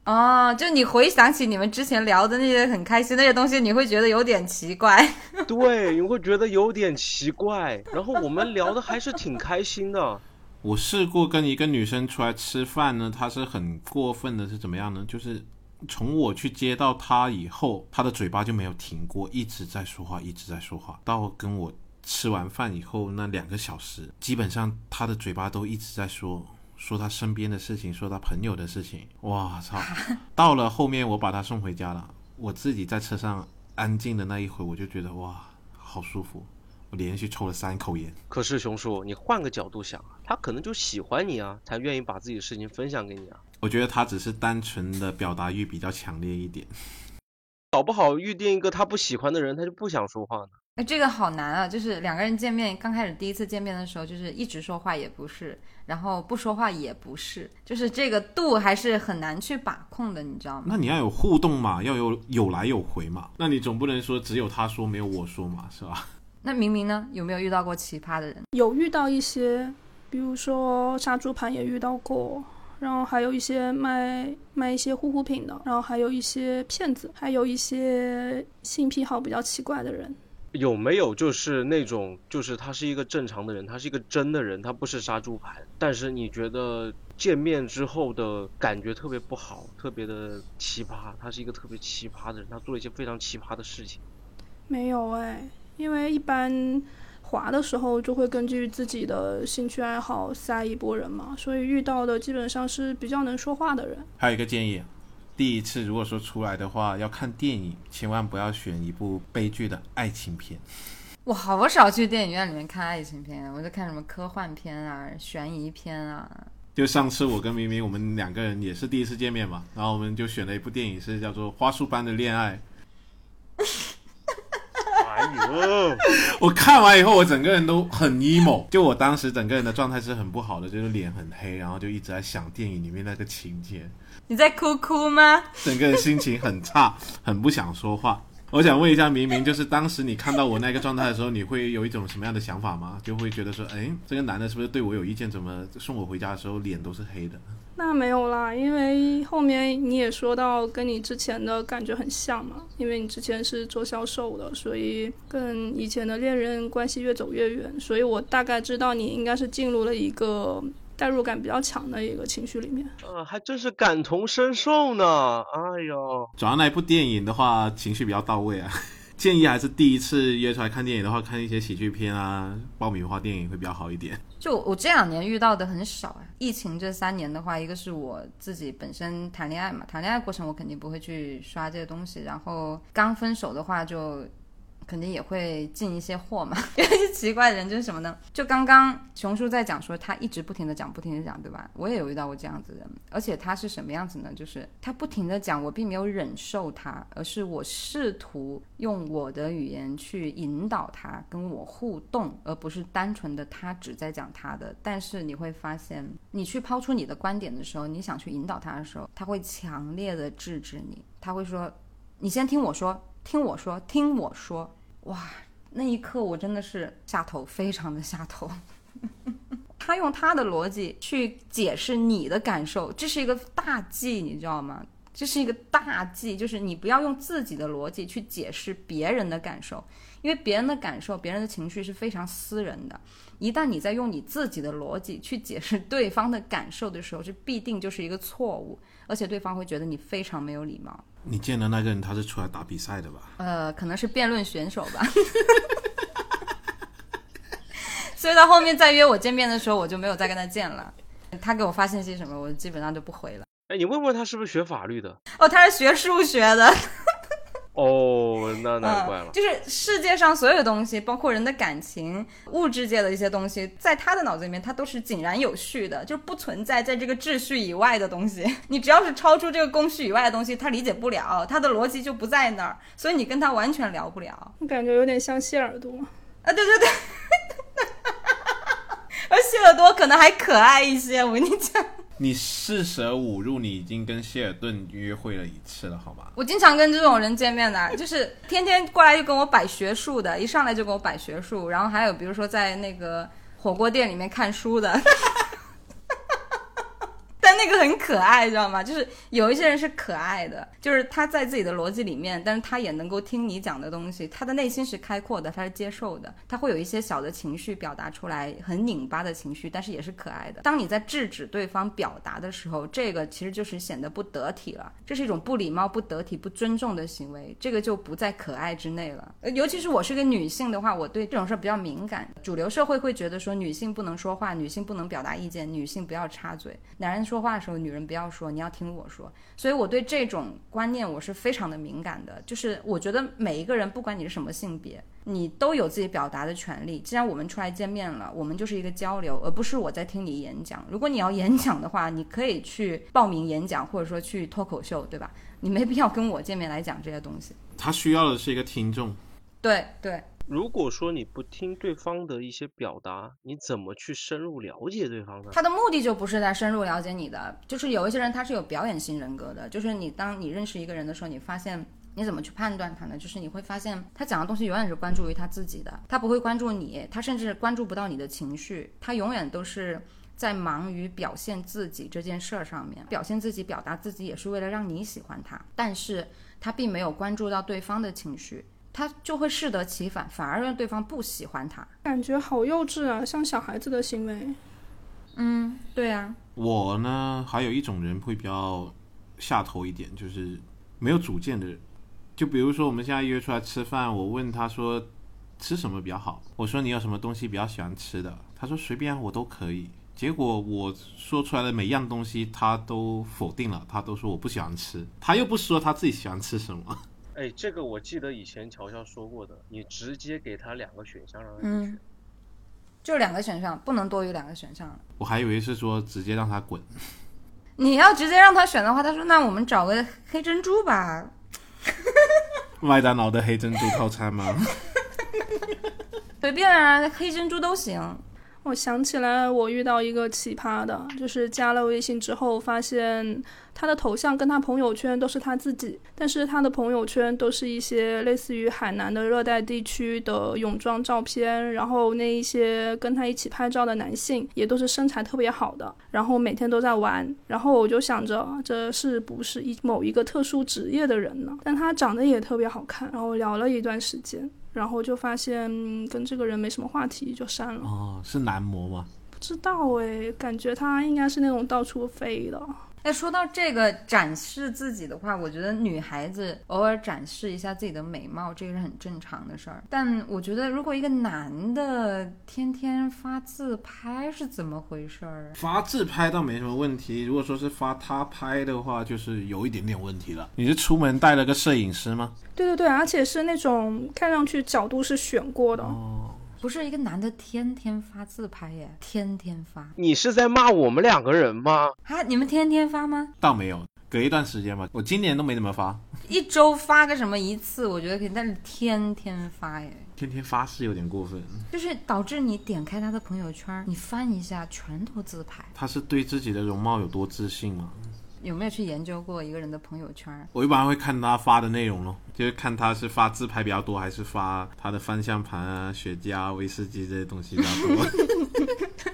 哦，就你回想起你们之前聊的那些很开心那些东西，你会觉得有点奇怪。对，你会觉得有点奇怪。然后我们聊的还是挺开心的。我试过跟一个女生出来吃饭呢，她是很过分的，是怎么样呢？就是。从我去接到他以后，他的嘴巴就没有停过，一直在说话，一直在说话。到跟我吃完饭以后那两个小时，基本上他的嘴巴都一直在说，说他身边的事情，说他朋友的事情。哇操！到了后面我把他送回家了，我自己在车上安静的那一会，我就觉得哇，好舒服。我连续抽了三口烟。可是熊叔，你换个角度想，他可能就喜欢你啊，才愿意把自己的事情分享给你啊。我觉得他只是单纯的表达欲比较强烈一点，搞不好遇见一个他不喜欢的人，他就不想说话呢。哎，这个好难啊！就是两个人见面，刚开始第一次见面的时候，就是一直说话也不是，然后不说话也不是，就是这个度还是很难去把控的，你知道吗？那你要有互动嘛，要有有来有回嘛。那你总不能说只有他说没有我说嘛，是吧？那明明呢，有没有遇到过奇葩的人？有遇到一些，比如说杀猪盘也遇到过，然后还有一些卖卖一些护肤品的，然后还有一些骗子，还有一些性癖好比较奇怪的人。有没有就是那种，就是他是一个正常的人，他是一个真的人，他不是杀猪盘，但是你觉得见面之后的感觉特别不好，特别的奇葩，他是一个特别奇葩的人，他做了一些非常奇葩的事情。没有哎，因为一般滑的时候就会根据自己的兴趣爱好塞一波人嘛，所以遇到的基本上是比较能说话的人。还有一个建议，第一次如果说出来的话，要看电影，千万不要选一部悲剧的爱情片。我好少去电影院里面看爱情片，我就看什么科幻片啊、悬疑片啊。就上次我跟明明我们两个人也是第一次见面嘛，然后我们就选了一部电影，是叫做《花束般的恋爱》。哎呦，我看完以后，我整个人都很 emo，就我当时整个人的状态是很不好的，就是脸很黑，然后就一直在想电影里面那个情节，你在哭哭吗？整个人心情很差，很不想说话。我想问一下明明，就是当时你看到我那个状态的时候，你会有一种什么样的想法吗？就会觉得说，哎，这个男的是不是对我有意见？怎么送我回家的时候脸都是黑的？那没有啦，因为后面你也说到跟你之前的感觉很像嘛，因为你之前是做销售的，所以跟以前的恋人关系越走越远，所以我大概知道你应该是进入了一个代入感比较强的一个情绪里面。呃，还真是感同身受呢。哎呦，主要那一部电影的话，情绪比较到位啊。建议还是第一次约出来看电影的话，看一些喜剧片啊、爆米花电影会比较好一点。就我这两年遇到的很少啊。疫情这三年的话，一个是我自己本身谈恋爱嘛，谈恋爱过程我肯定不会去刷这些东西。然后刚分手的话就。肯定也会进一些货嘛。有一些奇怪的人就是什么呢？就刚刚熊叔在讲说，他一直不停的讲，不停的讲，对吧？我也有遇到过这样子的人，而且他是什么样子呢？就是他不停的讲，我并没有忍受他，而是我试图用我的语言去引导他跟我互动，而不是单纯的他只在讲他的。但是你会发现，你去抛出你的观点的时候，你想去引导他的时候，他会强烈的制止你，他会说：“你先听我说，听我说，听我说。”哇，那一刻我真的是下头，非常的下头。他用他的逻辑去解释你的感受，这是一个大忌，你知道吗？这是一个大忌，就是你不要用自己的逻辑去解释别人的感受，因为别人的感受、别人的情绪是非常私人的。一旦你在用你自己的逻辑去解释对方的感受的时候，这必定就是一个错误，而且对方会觉得你非常没有礼貌。你见的那个人，他是出来打比赛的吧？呃，可能是辩论选手吧。所以到后面再约我见面的时候，我就没有再跟他见了。他给我发信息什么，我基本上就不回了。哎，你问问他是不是学法律的？哦，他是学数学的。哦，那难怪了。就是世界上所有东西，包括人的感情、物质界的一些东西，在他的脑子里面，它都是井然有序的，就是不存在在这个秩序以外的东西。你只要是超出这个工序以外的东西，他理解不了，他的逻辑就不在那儿，所以你跟他完全聊不了。我感觉有点像谢耳朵啊，对对对，而 谢耳朵可能还可爱一些，我跟你讲。你四舍五入，你已经跟希尔顿约会了一次了，好吗？我经常跟这种人见面的，就是天天过来就跟我摆学术的，一上来就跟我摆学术，然后还有比如说在那个火锅店里面看书的。那个很可爱，知道吗？就是有一些人是可爱的，就是他在自己的逻辑里面，但是他也能够听你讲的东西，他的内心是开阔的，他是接受的，他会有一些小的情绪表达出来，很拧巴的情绪，但是也是可爱的。当你在制止对方表达的时候，这个其实就是显得不得体了，这是一种不礼貌、不得体、不尊重的行为，这个就不在可爱之内了。尤其是我是个女性的话，我对这种事比较敏感。主流社会会觉得说女性不能说话，女性不能表达意见，女性不要插嘴，男人说。话话的时候，女人不要说，你要听我说。所以我对这种观念我是非常的敏感的。就是我觉得每一个人，不管你是什么性别，你都有自己表达的权利。既然我们出来见面了，我们就是一个交流，而不是我在听你演讲。如果你要演讲的话，你可以去报名演讲，或者说去脱口秀，对吧？你没必要跟我见面来讲这些东西。他需要的是一个听众。对对。如果说你不听对方的一些表达，你怎么去深入了解对方呢？他的目的就不是在深入了解你的，就是有一些人他是有表演型人格的，就是你当你认识一个人的时候，你发现你怎么去判断他呢？就是你会发现他讲的东西永远是关注于他自己的，他不会关注你，他甚至关注不到你的情绪，他永远都是。在忙于表现自己这件事儿上面，表现自己、表达自己，也是为了让你喜欢他。但是他并没有关注到对方的情绪，他就会适得其反，反而让对方不喜欢他。感觉好幼稚啊，像小孩子的行为。嗯，对啊。我呢，还有一种人会比较下头一点，就是没有主见的人。就比如说我们现在约出来吃饭，我问他说吃什么比较好，我说你有什么东西比较喜欢吃的，他说随便我都可以。结果我说出来的每样东西，他都否定了，他都说我不喜欢吃，他又不说他自己喜欢吃什么。哎，这个我记得以前乔乔说过的，你直接给他两个选项让他选，就两个选项，不能多于两个选项。我还以为是说直接让他滚。你要直接让他选的话，他说那我们找个黑珍珠吧。麦当劳的黑珍珠套餐吗？随便啊，黑珍珠都行。我想起来，我遇到一个奇葩的，就是加了微信之后，发现他的头像跟他朋友圈都是他自己，但是他的朋友圈都是一些类似于海南的热带地区的泳装照片，然后那一些跟他一起拍照的男性也都是身材特别好的，然后每天都在玩，然后我就想着这是不是一某一个特殊职业的人呢？但他长得也特别好看，然后聊了一段时间。然后就发现跟这个人没什么话题，就删了。哦，是男模吗？不知道哎，感觉他应该是那种到处飞的。哎，说到这个展示自己的话，我觉得女孩子偶尔展示一下自己的美貌，这个是很正常的事儿。但我觉得，如果一个男的天天发自拍，是怎么回事儿？发自拍倒没什么问题，如果说是发他拍的话，就是有一点点问题了。你是出门带了个摄影师吗？对对对，而且是那种看上去角度是选过的。哦。不是一个男的天天发自拍耶，天天发。你是在骂我们两个人吗？啊，你们天天发吗？倒没有，隔一段时间吧。我今年都没怎么发，一周发个什么一次，我觉得可以，但是天天发耶，天天发是有点过分。就是导致你点开他的朋友圈，你翻一下，全都自拍。他是对自己的容貌有多自信吗？有没有去研究过一个人的朋友圈？我一般会看他发的内容咯，就是看他是发自拍比较多，还是发他的方向盘啊、雪茄、威士忌这些东西比较多。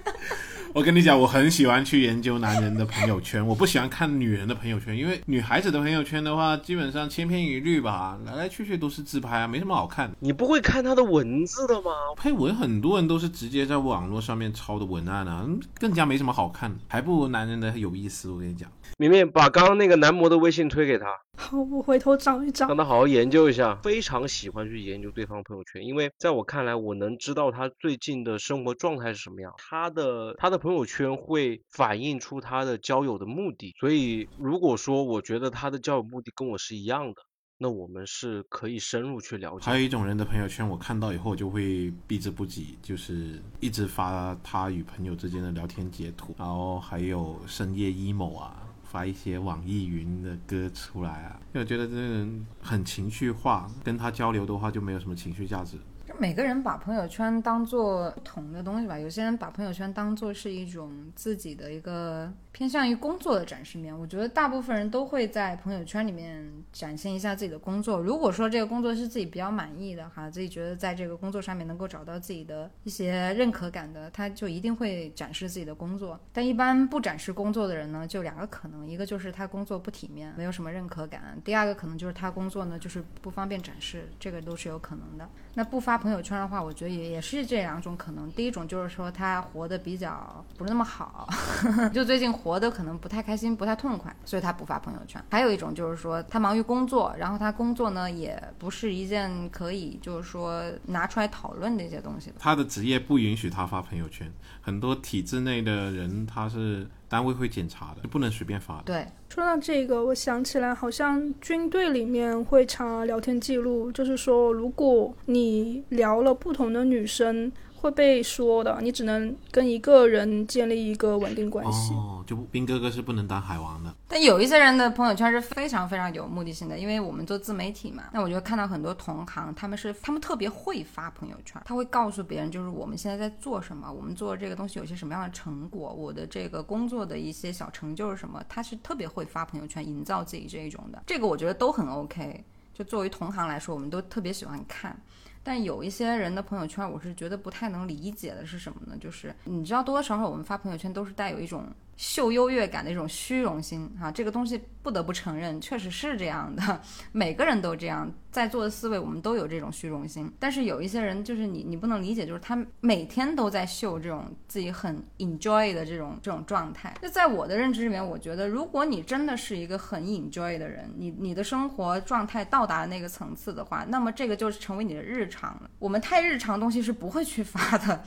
我跟你讲，我很喜欢去研究男人的朋友圈，我不喜欢看女人的朋友圈，因为女孩子的朋友圈的话，基本上千篇一律吧，来来去去都是自拍啊，没什么好看。你不会看他的文字的吗？配文很多人都是直接在网络上面抄的文案啊，更加没什么好看，还不如男人的有意思。我跟你讲。明明把刚刚那个男模的微信推给他，好，我回头找一找，让他好好研究一下。非常喜欢去研究对方朋友圈，因为在我看来，我能知道他最近的生活状态是什么样。他的他的朋友圈会反映出他的交友的目的，所以如果说我觉得他的交友目的跟我是一样的。那我们是可以深入去了解。还有一种人的朋友圈，我看到以后就会避之不及，就是一直发他与朋友之间的聊天截图，然后还有深夜 emo 啊。发一些网易云的歌出来啊，因为我觉得这个人很情绪化，跟他交流的话就没有什么情绪价值。每个人把朋友圈当做不同的东西吧，有些人把朋友圈当做是一种自己的一个偏向于工作的展示面。我觉得大部分人都会在朋友圈里面展现一下自己的工作。如果说这个工作是自己比较满意的哈，自己觉得在这个工作上面能够找到自己的一些认可感的，他就一定会展示自己的工作。但一般不展示工作的人呢，就两个可能，一个就是他工作不体面，没有什么认可感；第二个可能就是他工作呢就是不方便展示，这个都是有可能的。那不发。朋友圈的话，我觉得也也是这两种可能。第一种就是说他活得比较不是那么好，就最近活得可能不太开心、不太痛快，所以他不发朋友圈。还有一种就是说他忙于工作，然后他工作呢也不是一件可以就是说拿出来讨论的一些东西。他的职业不允许他发朋友圈，很多体制内的人他是。单位会检查的，就不能随便发的。对，说到这个，我想起来，好像军队里面会查聊天记录，就是说，如果你聊了不同的女生。会被说的，你只能跟一个人建立一个稳定关系。哦，就兵哥哥是不能当海王的。但有一些人的朋友圈是非常非常有目的性的，因为我们做自媒体嘛，那我就看到很多同行，他们是他们特别会发朋友圈，他会告诉别人就是我们现在在做什么，我们做这个东西有些什么样的成果，我的这个工作的一些小成就是什么，他是特别会发朋友圈，营造自己这一种的，这个我觉得都很 OK。就作为同行来说，我们都特别喜欢看。但有一些人的朋友圈，我是觉得不太能理解的是什么呢？就是你知道，多多少少我们发朋友圈都是带有一种秀优越感的一种虚荣心哈、这个东西不得不承认，确实是这样的，每个人都这样，在座的四位我们都有这种虚荣心。但是有一些人，就是你你不能理解，就是他每天都在秀这种自己很 enjoy 的这种这种状态。就在我的认知里面，我觉得如果你真的是一个很 enjoy 的人，你你的生活状态到达那个层次的话，那么这个就是成为你的日常了。我们太日常东西是不会去发的。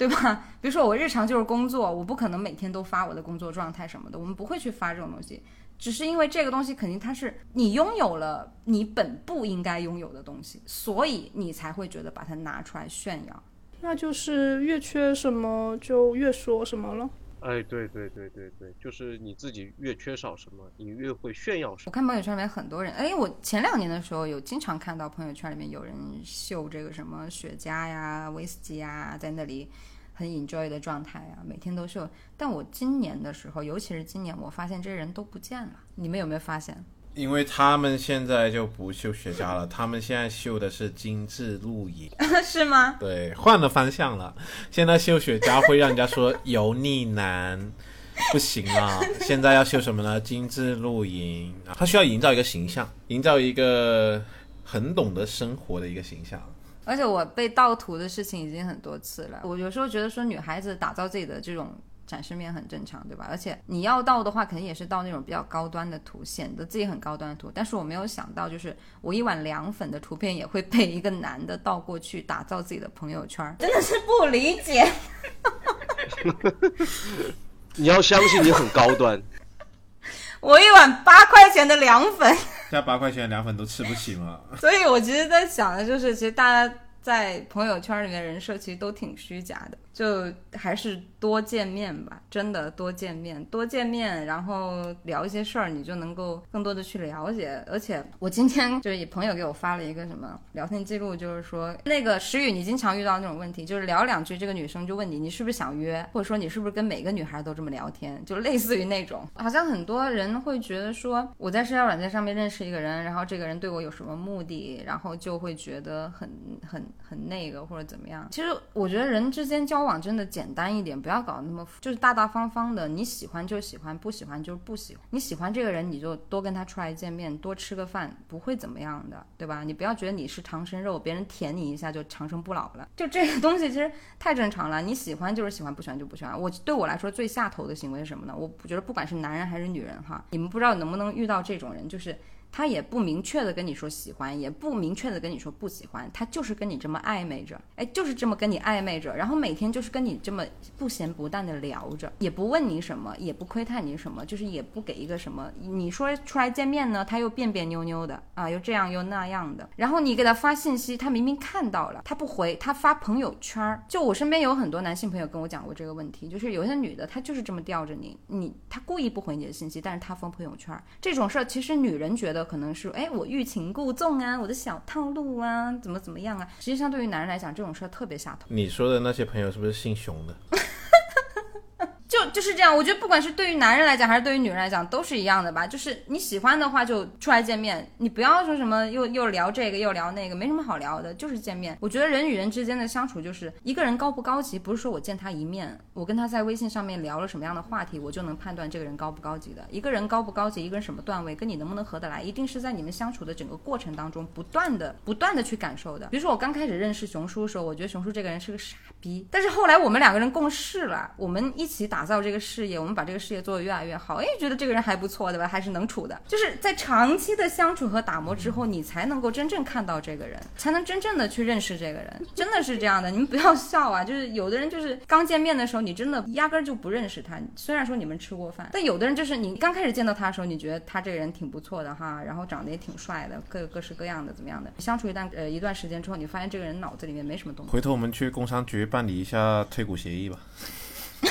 对吧？比如说我日常就是工作，我不可能每天都发我的工作状态什么的，我们不会去发这种东西，只是因为这个东西肯定它是你拥有了你本不应该拥有的东西，所以你才会觉得把它拿出来炫耀。那就是越缺什么就越说什么了。哎，对对对对对，就是你自己越缺少什么，你越会炫耀什么。我看朋友圈里面很多人，哎，我前两年的时候有经常看到朋友圈里面有人秀这个什么雪茄呀、威士忌呀，在那里很 enjoy 的状态啊，每天都秀。但我今年的时候，尤其是今年，我发现这些人都不见了。你们有没有发现？因为他们现在就不秀雪茄了，他们现在秀的是精致露营。是吗？对，换了方向了。现在秀雪茄会让人家说油腻男，不行啊。现在要秀什么呢？精致露营，他需要营造一个形象，营造一个很懂得生活的一个形象。而且我被盗图的事情已经很多次了。我有时候觉得说，女孩子打造自己的这种展示面很正常，对吧？而且你要到的话，肯定也是到那种比较高端的图，显得自己很高端的图。但是我没有想到，就是我一碗凉粉的图片也会被一个男的倒过去打造自己的朋友圈，真的是不理解。你要相信你很高端，我一碗八块钱的凉粉，现在八块钱的凉粉都吃不起吗。所以我其实在想的就是，其实大家在朋友圈里面人设其实都挺虚假的，就还是多见面吧，真的多见面，多见面，然后聊一些事儿，你就能够更多的去了解。而且我今天就是朋友给我发了一个什么聊天记录，就是说那个石宇，你经常遇到那种问题，就是聊两句，这个女生就问你，你是不是想约，或者说你是不是跟每个女孩都这么聊天，就类似于那种，好像很多人会觉得说我在社交软件上面认识一个人，然后这个人对我有什么目的，然后就会觉得很很很那个或者怎么样。其实我觉得人之间交往真的简单一点，不要搞那么就是大大方方的，你喜欢就喜欢，不喜欢就是不喜欢。你喜欢这个人，你就多跟他出来见面，多吃个饭，不会怎么样的，对吧？你不要觉得你是长生肉，别人舔你一下就长生不老了，就这个东西其实太正常了。你喜欢就是喜欢，不喜欢就不喜欢。我对我来说最下头的行为是什么呢？我觉得不管是男人还是女人哈，你们不知道能不能遇到这种人，就是。他也不明确的跟你说喜欢，也不明确的跟你说不喜欢，他就是跟你这么暧昧着，哎，就是这么跟你暧昧着，然后每天就是跟你这么不咸不淡的聊着，也不问你什么，也不窥探你什么，就是也不给一个什么，你说出来见面呢，他又别别扭扭的啊，又这样又那样的，然后你给他发信息，他明明看到了，他不回，他发朋友圈儿，就我身边有很多男性朋友跟我讲过这个问题，就是有些女的她就是这么吊着你，你她故意不回你的信息，但是她发朋友圈儿，这种事儿其实女人觉得可能是哎我欲擒故纵啊，我的小套路啊，怎么怎么样啊，实际上对于男人来讲，这种事儿特别下头。你说的那些朋友是不是姓熊的？就就是这样，我觉得不管是对于男人来讲，还是对于女人来讲，都是一样的吧。就是你喜欢的话，就出来见面，你不要说什么又又聊这个又聊那个，没什么好聊的，就是见面。我觉得人与人之间的相处，就是一个人高不高级，不是说我见他一面，我跟他在微信上面聊了什么样的话题，我就能判断这个人高不高级的。一个人高不高级，一个人什么段位，跟你能不能合得来，一定是在你们相处的整个过程当中，不断的不断的去感受的。比如说我刚开始认识熊叔的时候，我觉得熊叔这个人是个傻逼，但是后来我们两个人共事了，我们一起打造这个事业，我们把这个事业做得越来越好，哎，觉得这个人还不错，对吧？还是能处的。就是在长期的相处和打磨之后，你才能够真正看到这个人，才能真正的去认识这个人。真的是这样的，你们不要笑啊！就是有的人就是刚见面的时候，你真的压根儿就不认识他。虽然说你们吃过饭，但有的人就是你刚开始见到他的时候，你觉得他这个人挺不错的哈，然后长得也挺帅的，各各式各样的怎么样的。相处一段呃一段时间之后，你发现这个人脑子里面没什么东西。回头我们去工商局办理一下退股协议吧。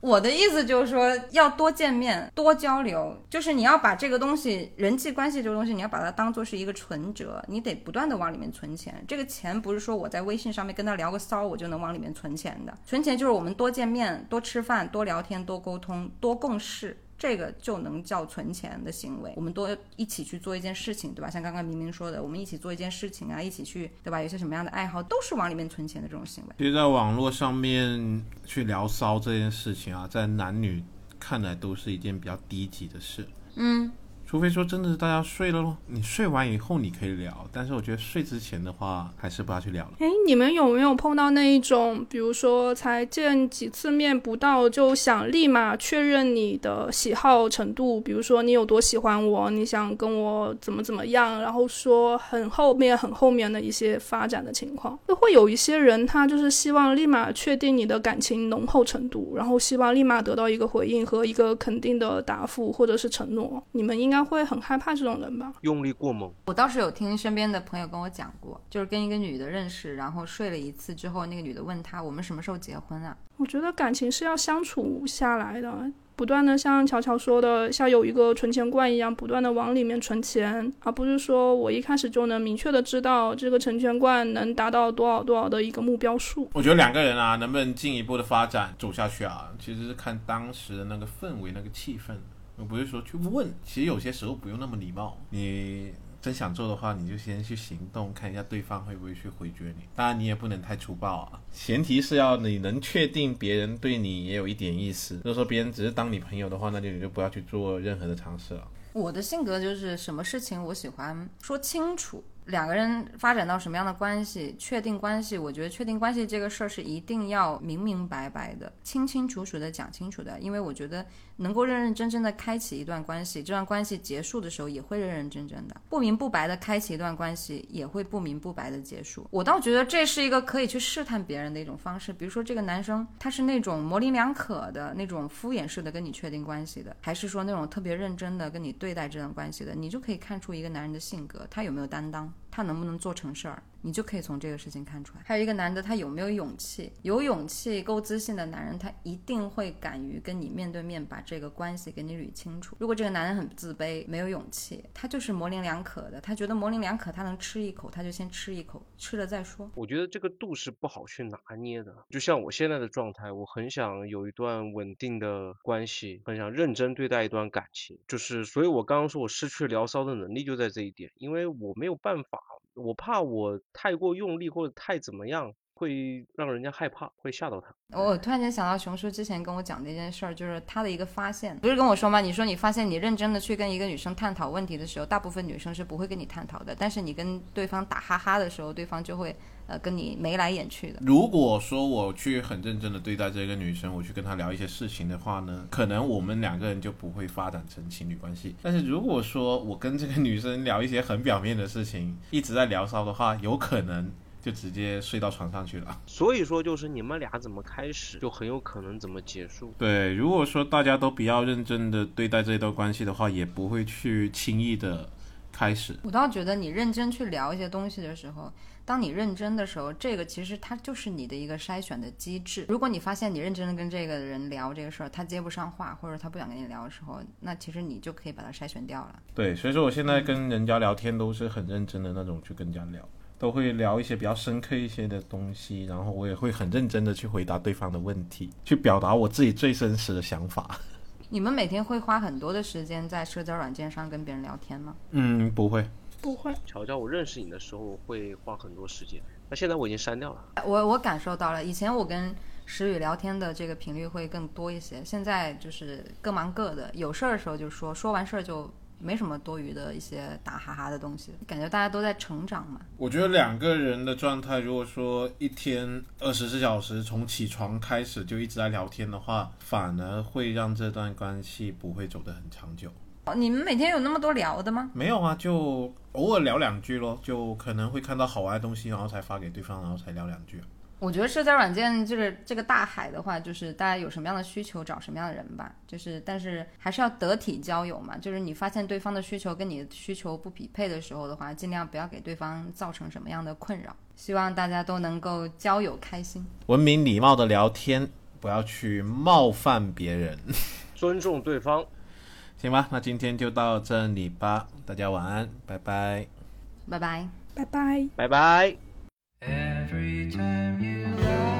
我的意思就是说，要多见面，多交流，就是你要把这个东西，人际关系这个东西，你要把它当做是一个存折，你得不断的往里面存钱。这个钱不是说我在微信上面跟他聊个骚，我就能往里面存钱的。存钱就是我们多见面，多吃饭，多聊天，多沟通，多共事。这个就能叫存钱的行为，我们多一起去做一件事情，对吧？像刚刚明明说的，我们一起做一件事情啊，一起去，对吧？有些什么样的爱好，都是往里面存钱的这种行为。其实，在网络上面去聊骚这件事情啊，在男女看来都是一件比较低级的事。嗯。除非说真的是大家睡了咯，你睡完以后你可以聊，但是我觉得睡之前的话还是不要去聊了。哎，你们有没有碰到那一种，比如说才见几次面不到就想立马确认你的喜好程度，比如说你有多喜欢我，你想跟我怎么怎么样，然后说很后面很后面的一些发展的情况，就会有一些人他就是希望立马确定你的感情浓厚程度，然后希望立马得到一个回应和一个肯定的答复或者是承诺，你们应该。会很害怕这种人吧？用力过猛。我倒是有听身边的朋友跟我讲过，就是跟一个女的认识，然后睡了一次之后，那个女的问他：“我们什么时候结婚啊？”我觉得感情是要相处下来的，不断的像乔乔说的，像有一个存钱罐一样，不断的往里面存钱，而不是说我一开始就能明确的知道这个存钱罐能达到多少多少的一个目标数。我觉得两个人啊，能不能进一步的发展走下去啊，其实是看当时的那个氛围、那个气氛。我不是说去问，其实有些时候不用那么礼貌。你真想做的话，你就先去行动，看一下对方会不会去回绝你。当然，你也不能太粗暴啊，前提是要你能确定别人对你也有一点意思。如果说别人只是当你朋友的话，那就你就不要去做任何的尝试了。我的性格就是什么事情我喜欢说清楚。两个人发展到什么样的关系，确定关系，我觉得确定关系这个事儿是一定要明明白白的、清清楚楚的讲清楚的，因为我觉得。能够认认真真的开启一段关系，这段关系结束的时候也会认认真真的，不明不白的开启一段关系也会不明不白的结束。我倒觉得这是一个可以去试探别人的一种方式，比如说这个男生他是那种模棱两可的那种敷衍式的跟你确定关系的，还是说那种特别认真的跟你对待这段关系的，你就可以看出一个男人的性格，他有没有担当，他能不能做成事儿。你就可以从这个事情看出来，还有一个男的他有没有勇气？有勇气、够自信的男人，他一定会敢于跟你面对面把这个关系给你捋清楚。如果这个男人很自卑、没有勇气，他就是模棱两可的，他觉得模棱两可，他能吃一口，他就先吃一口，吃了再说。我觉得这个度是不好去拿捏的。就像我现在的状态，我很想有一段稳定的关系，很想认真对待一段感情，就是，所以我刚刚说我失去聊骚的能力就在这一点，因为我没有办法。我怕我太过用力或者太怎么样，会让人家害怕，会吓到他。我突然间想到熊叔之前跟我讲的一件事儿，就是他的一个发现，不是跟我说吗？你说你发现你认真的去跟一个女生探讨问题的时候，大部分女生是不会跟你探讨的，但是你跟对方打哈哈的时候，对方就会。呃，跟你眉来眼去的。如果说我去很认真的对待这个女生，我去跟她聊一些事情的话呢，可能我们两个人就不会发展成情侣关系。但是如果说我跟这个女生聊一些很表面的事情，一直在聊骚的话，有可能就直接睡到床上去了。所以说，就是你们俩怎么开始，就很有可能怎么结束。对，如果说大家都比较认真的对待这段关系的话，也不会去轻易的开始。我倒觉得你认真去聊一些东西的时候。当你认真的时候，这个其实它就是你的一个筛选的机制。如果你发现你认真的跟这个人聊这个事儿，他接不上话，或者他不想跟你聊的时候，那其实你就可以把它筛选掉了。对，所以说我现在跟人家聊天都是很认真的那种去跟人家聊，都会聊一些比较深刻一些的东西，然后我也会很认真的去回答对方的问题，去表达我自己最真实的想法。你们每天会花很多的时间在社交软件上跟别人聊天吗？嗯，不会。不会，乔乔，我认识你的时候会花很多时间，那现在我已经删掉了。我我感受到了，以前我跟石宇聊天的这个频率会更多一些，现在就是各忙各的，有事儿的时候就说，说完事儿就没什么多余的一些打哈哈的东西，感觉大家都在成长嘛。我觉得两个人的状态，如果说一天二十四小时从起床开始就一直在聊天的话，反而会让这段关系不会走得很长久。哦，你们每天有那么多聊的吗？没有啊，就偶尔聊两句咯，就可能会看到好玩的东西，然后才发给对方，然后才聊两句。我觉得社交软件就是这个大海的话，就是大家有什么样的需求找什么样的人吧。就是，但是还是要得体交友嘛。就是你发现对方的需求跟你的需求不匹配的时候的话，尽量不要给对方造成什么样的困扰。希望大家都能够交友开心。文明礼貌的聊天，不要去冒犯别人，尊重对方。行吧？那今天就到这里吧，大家晚安，拜拜。拜拜。拜拜。拜拜。Every time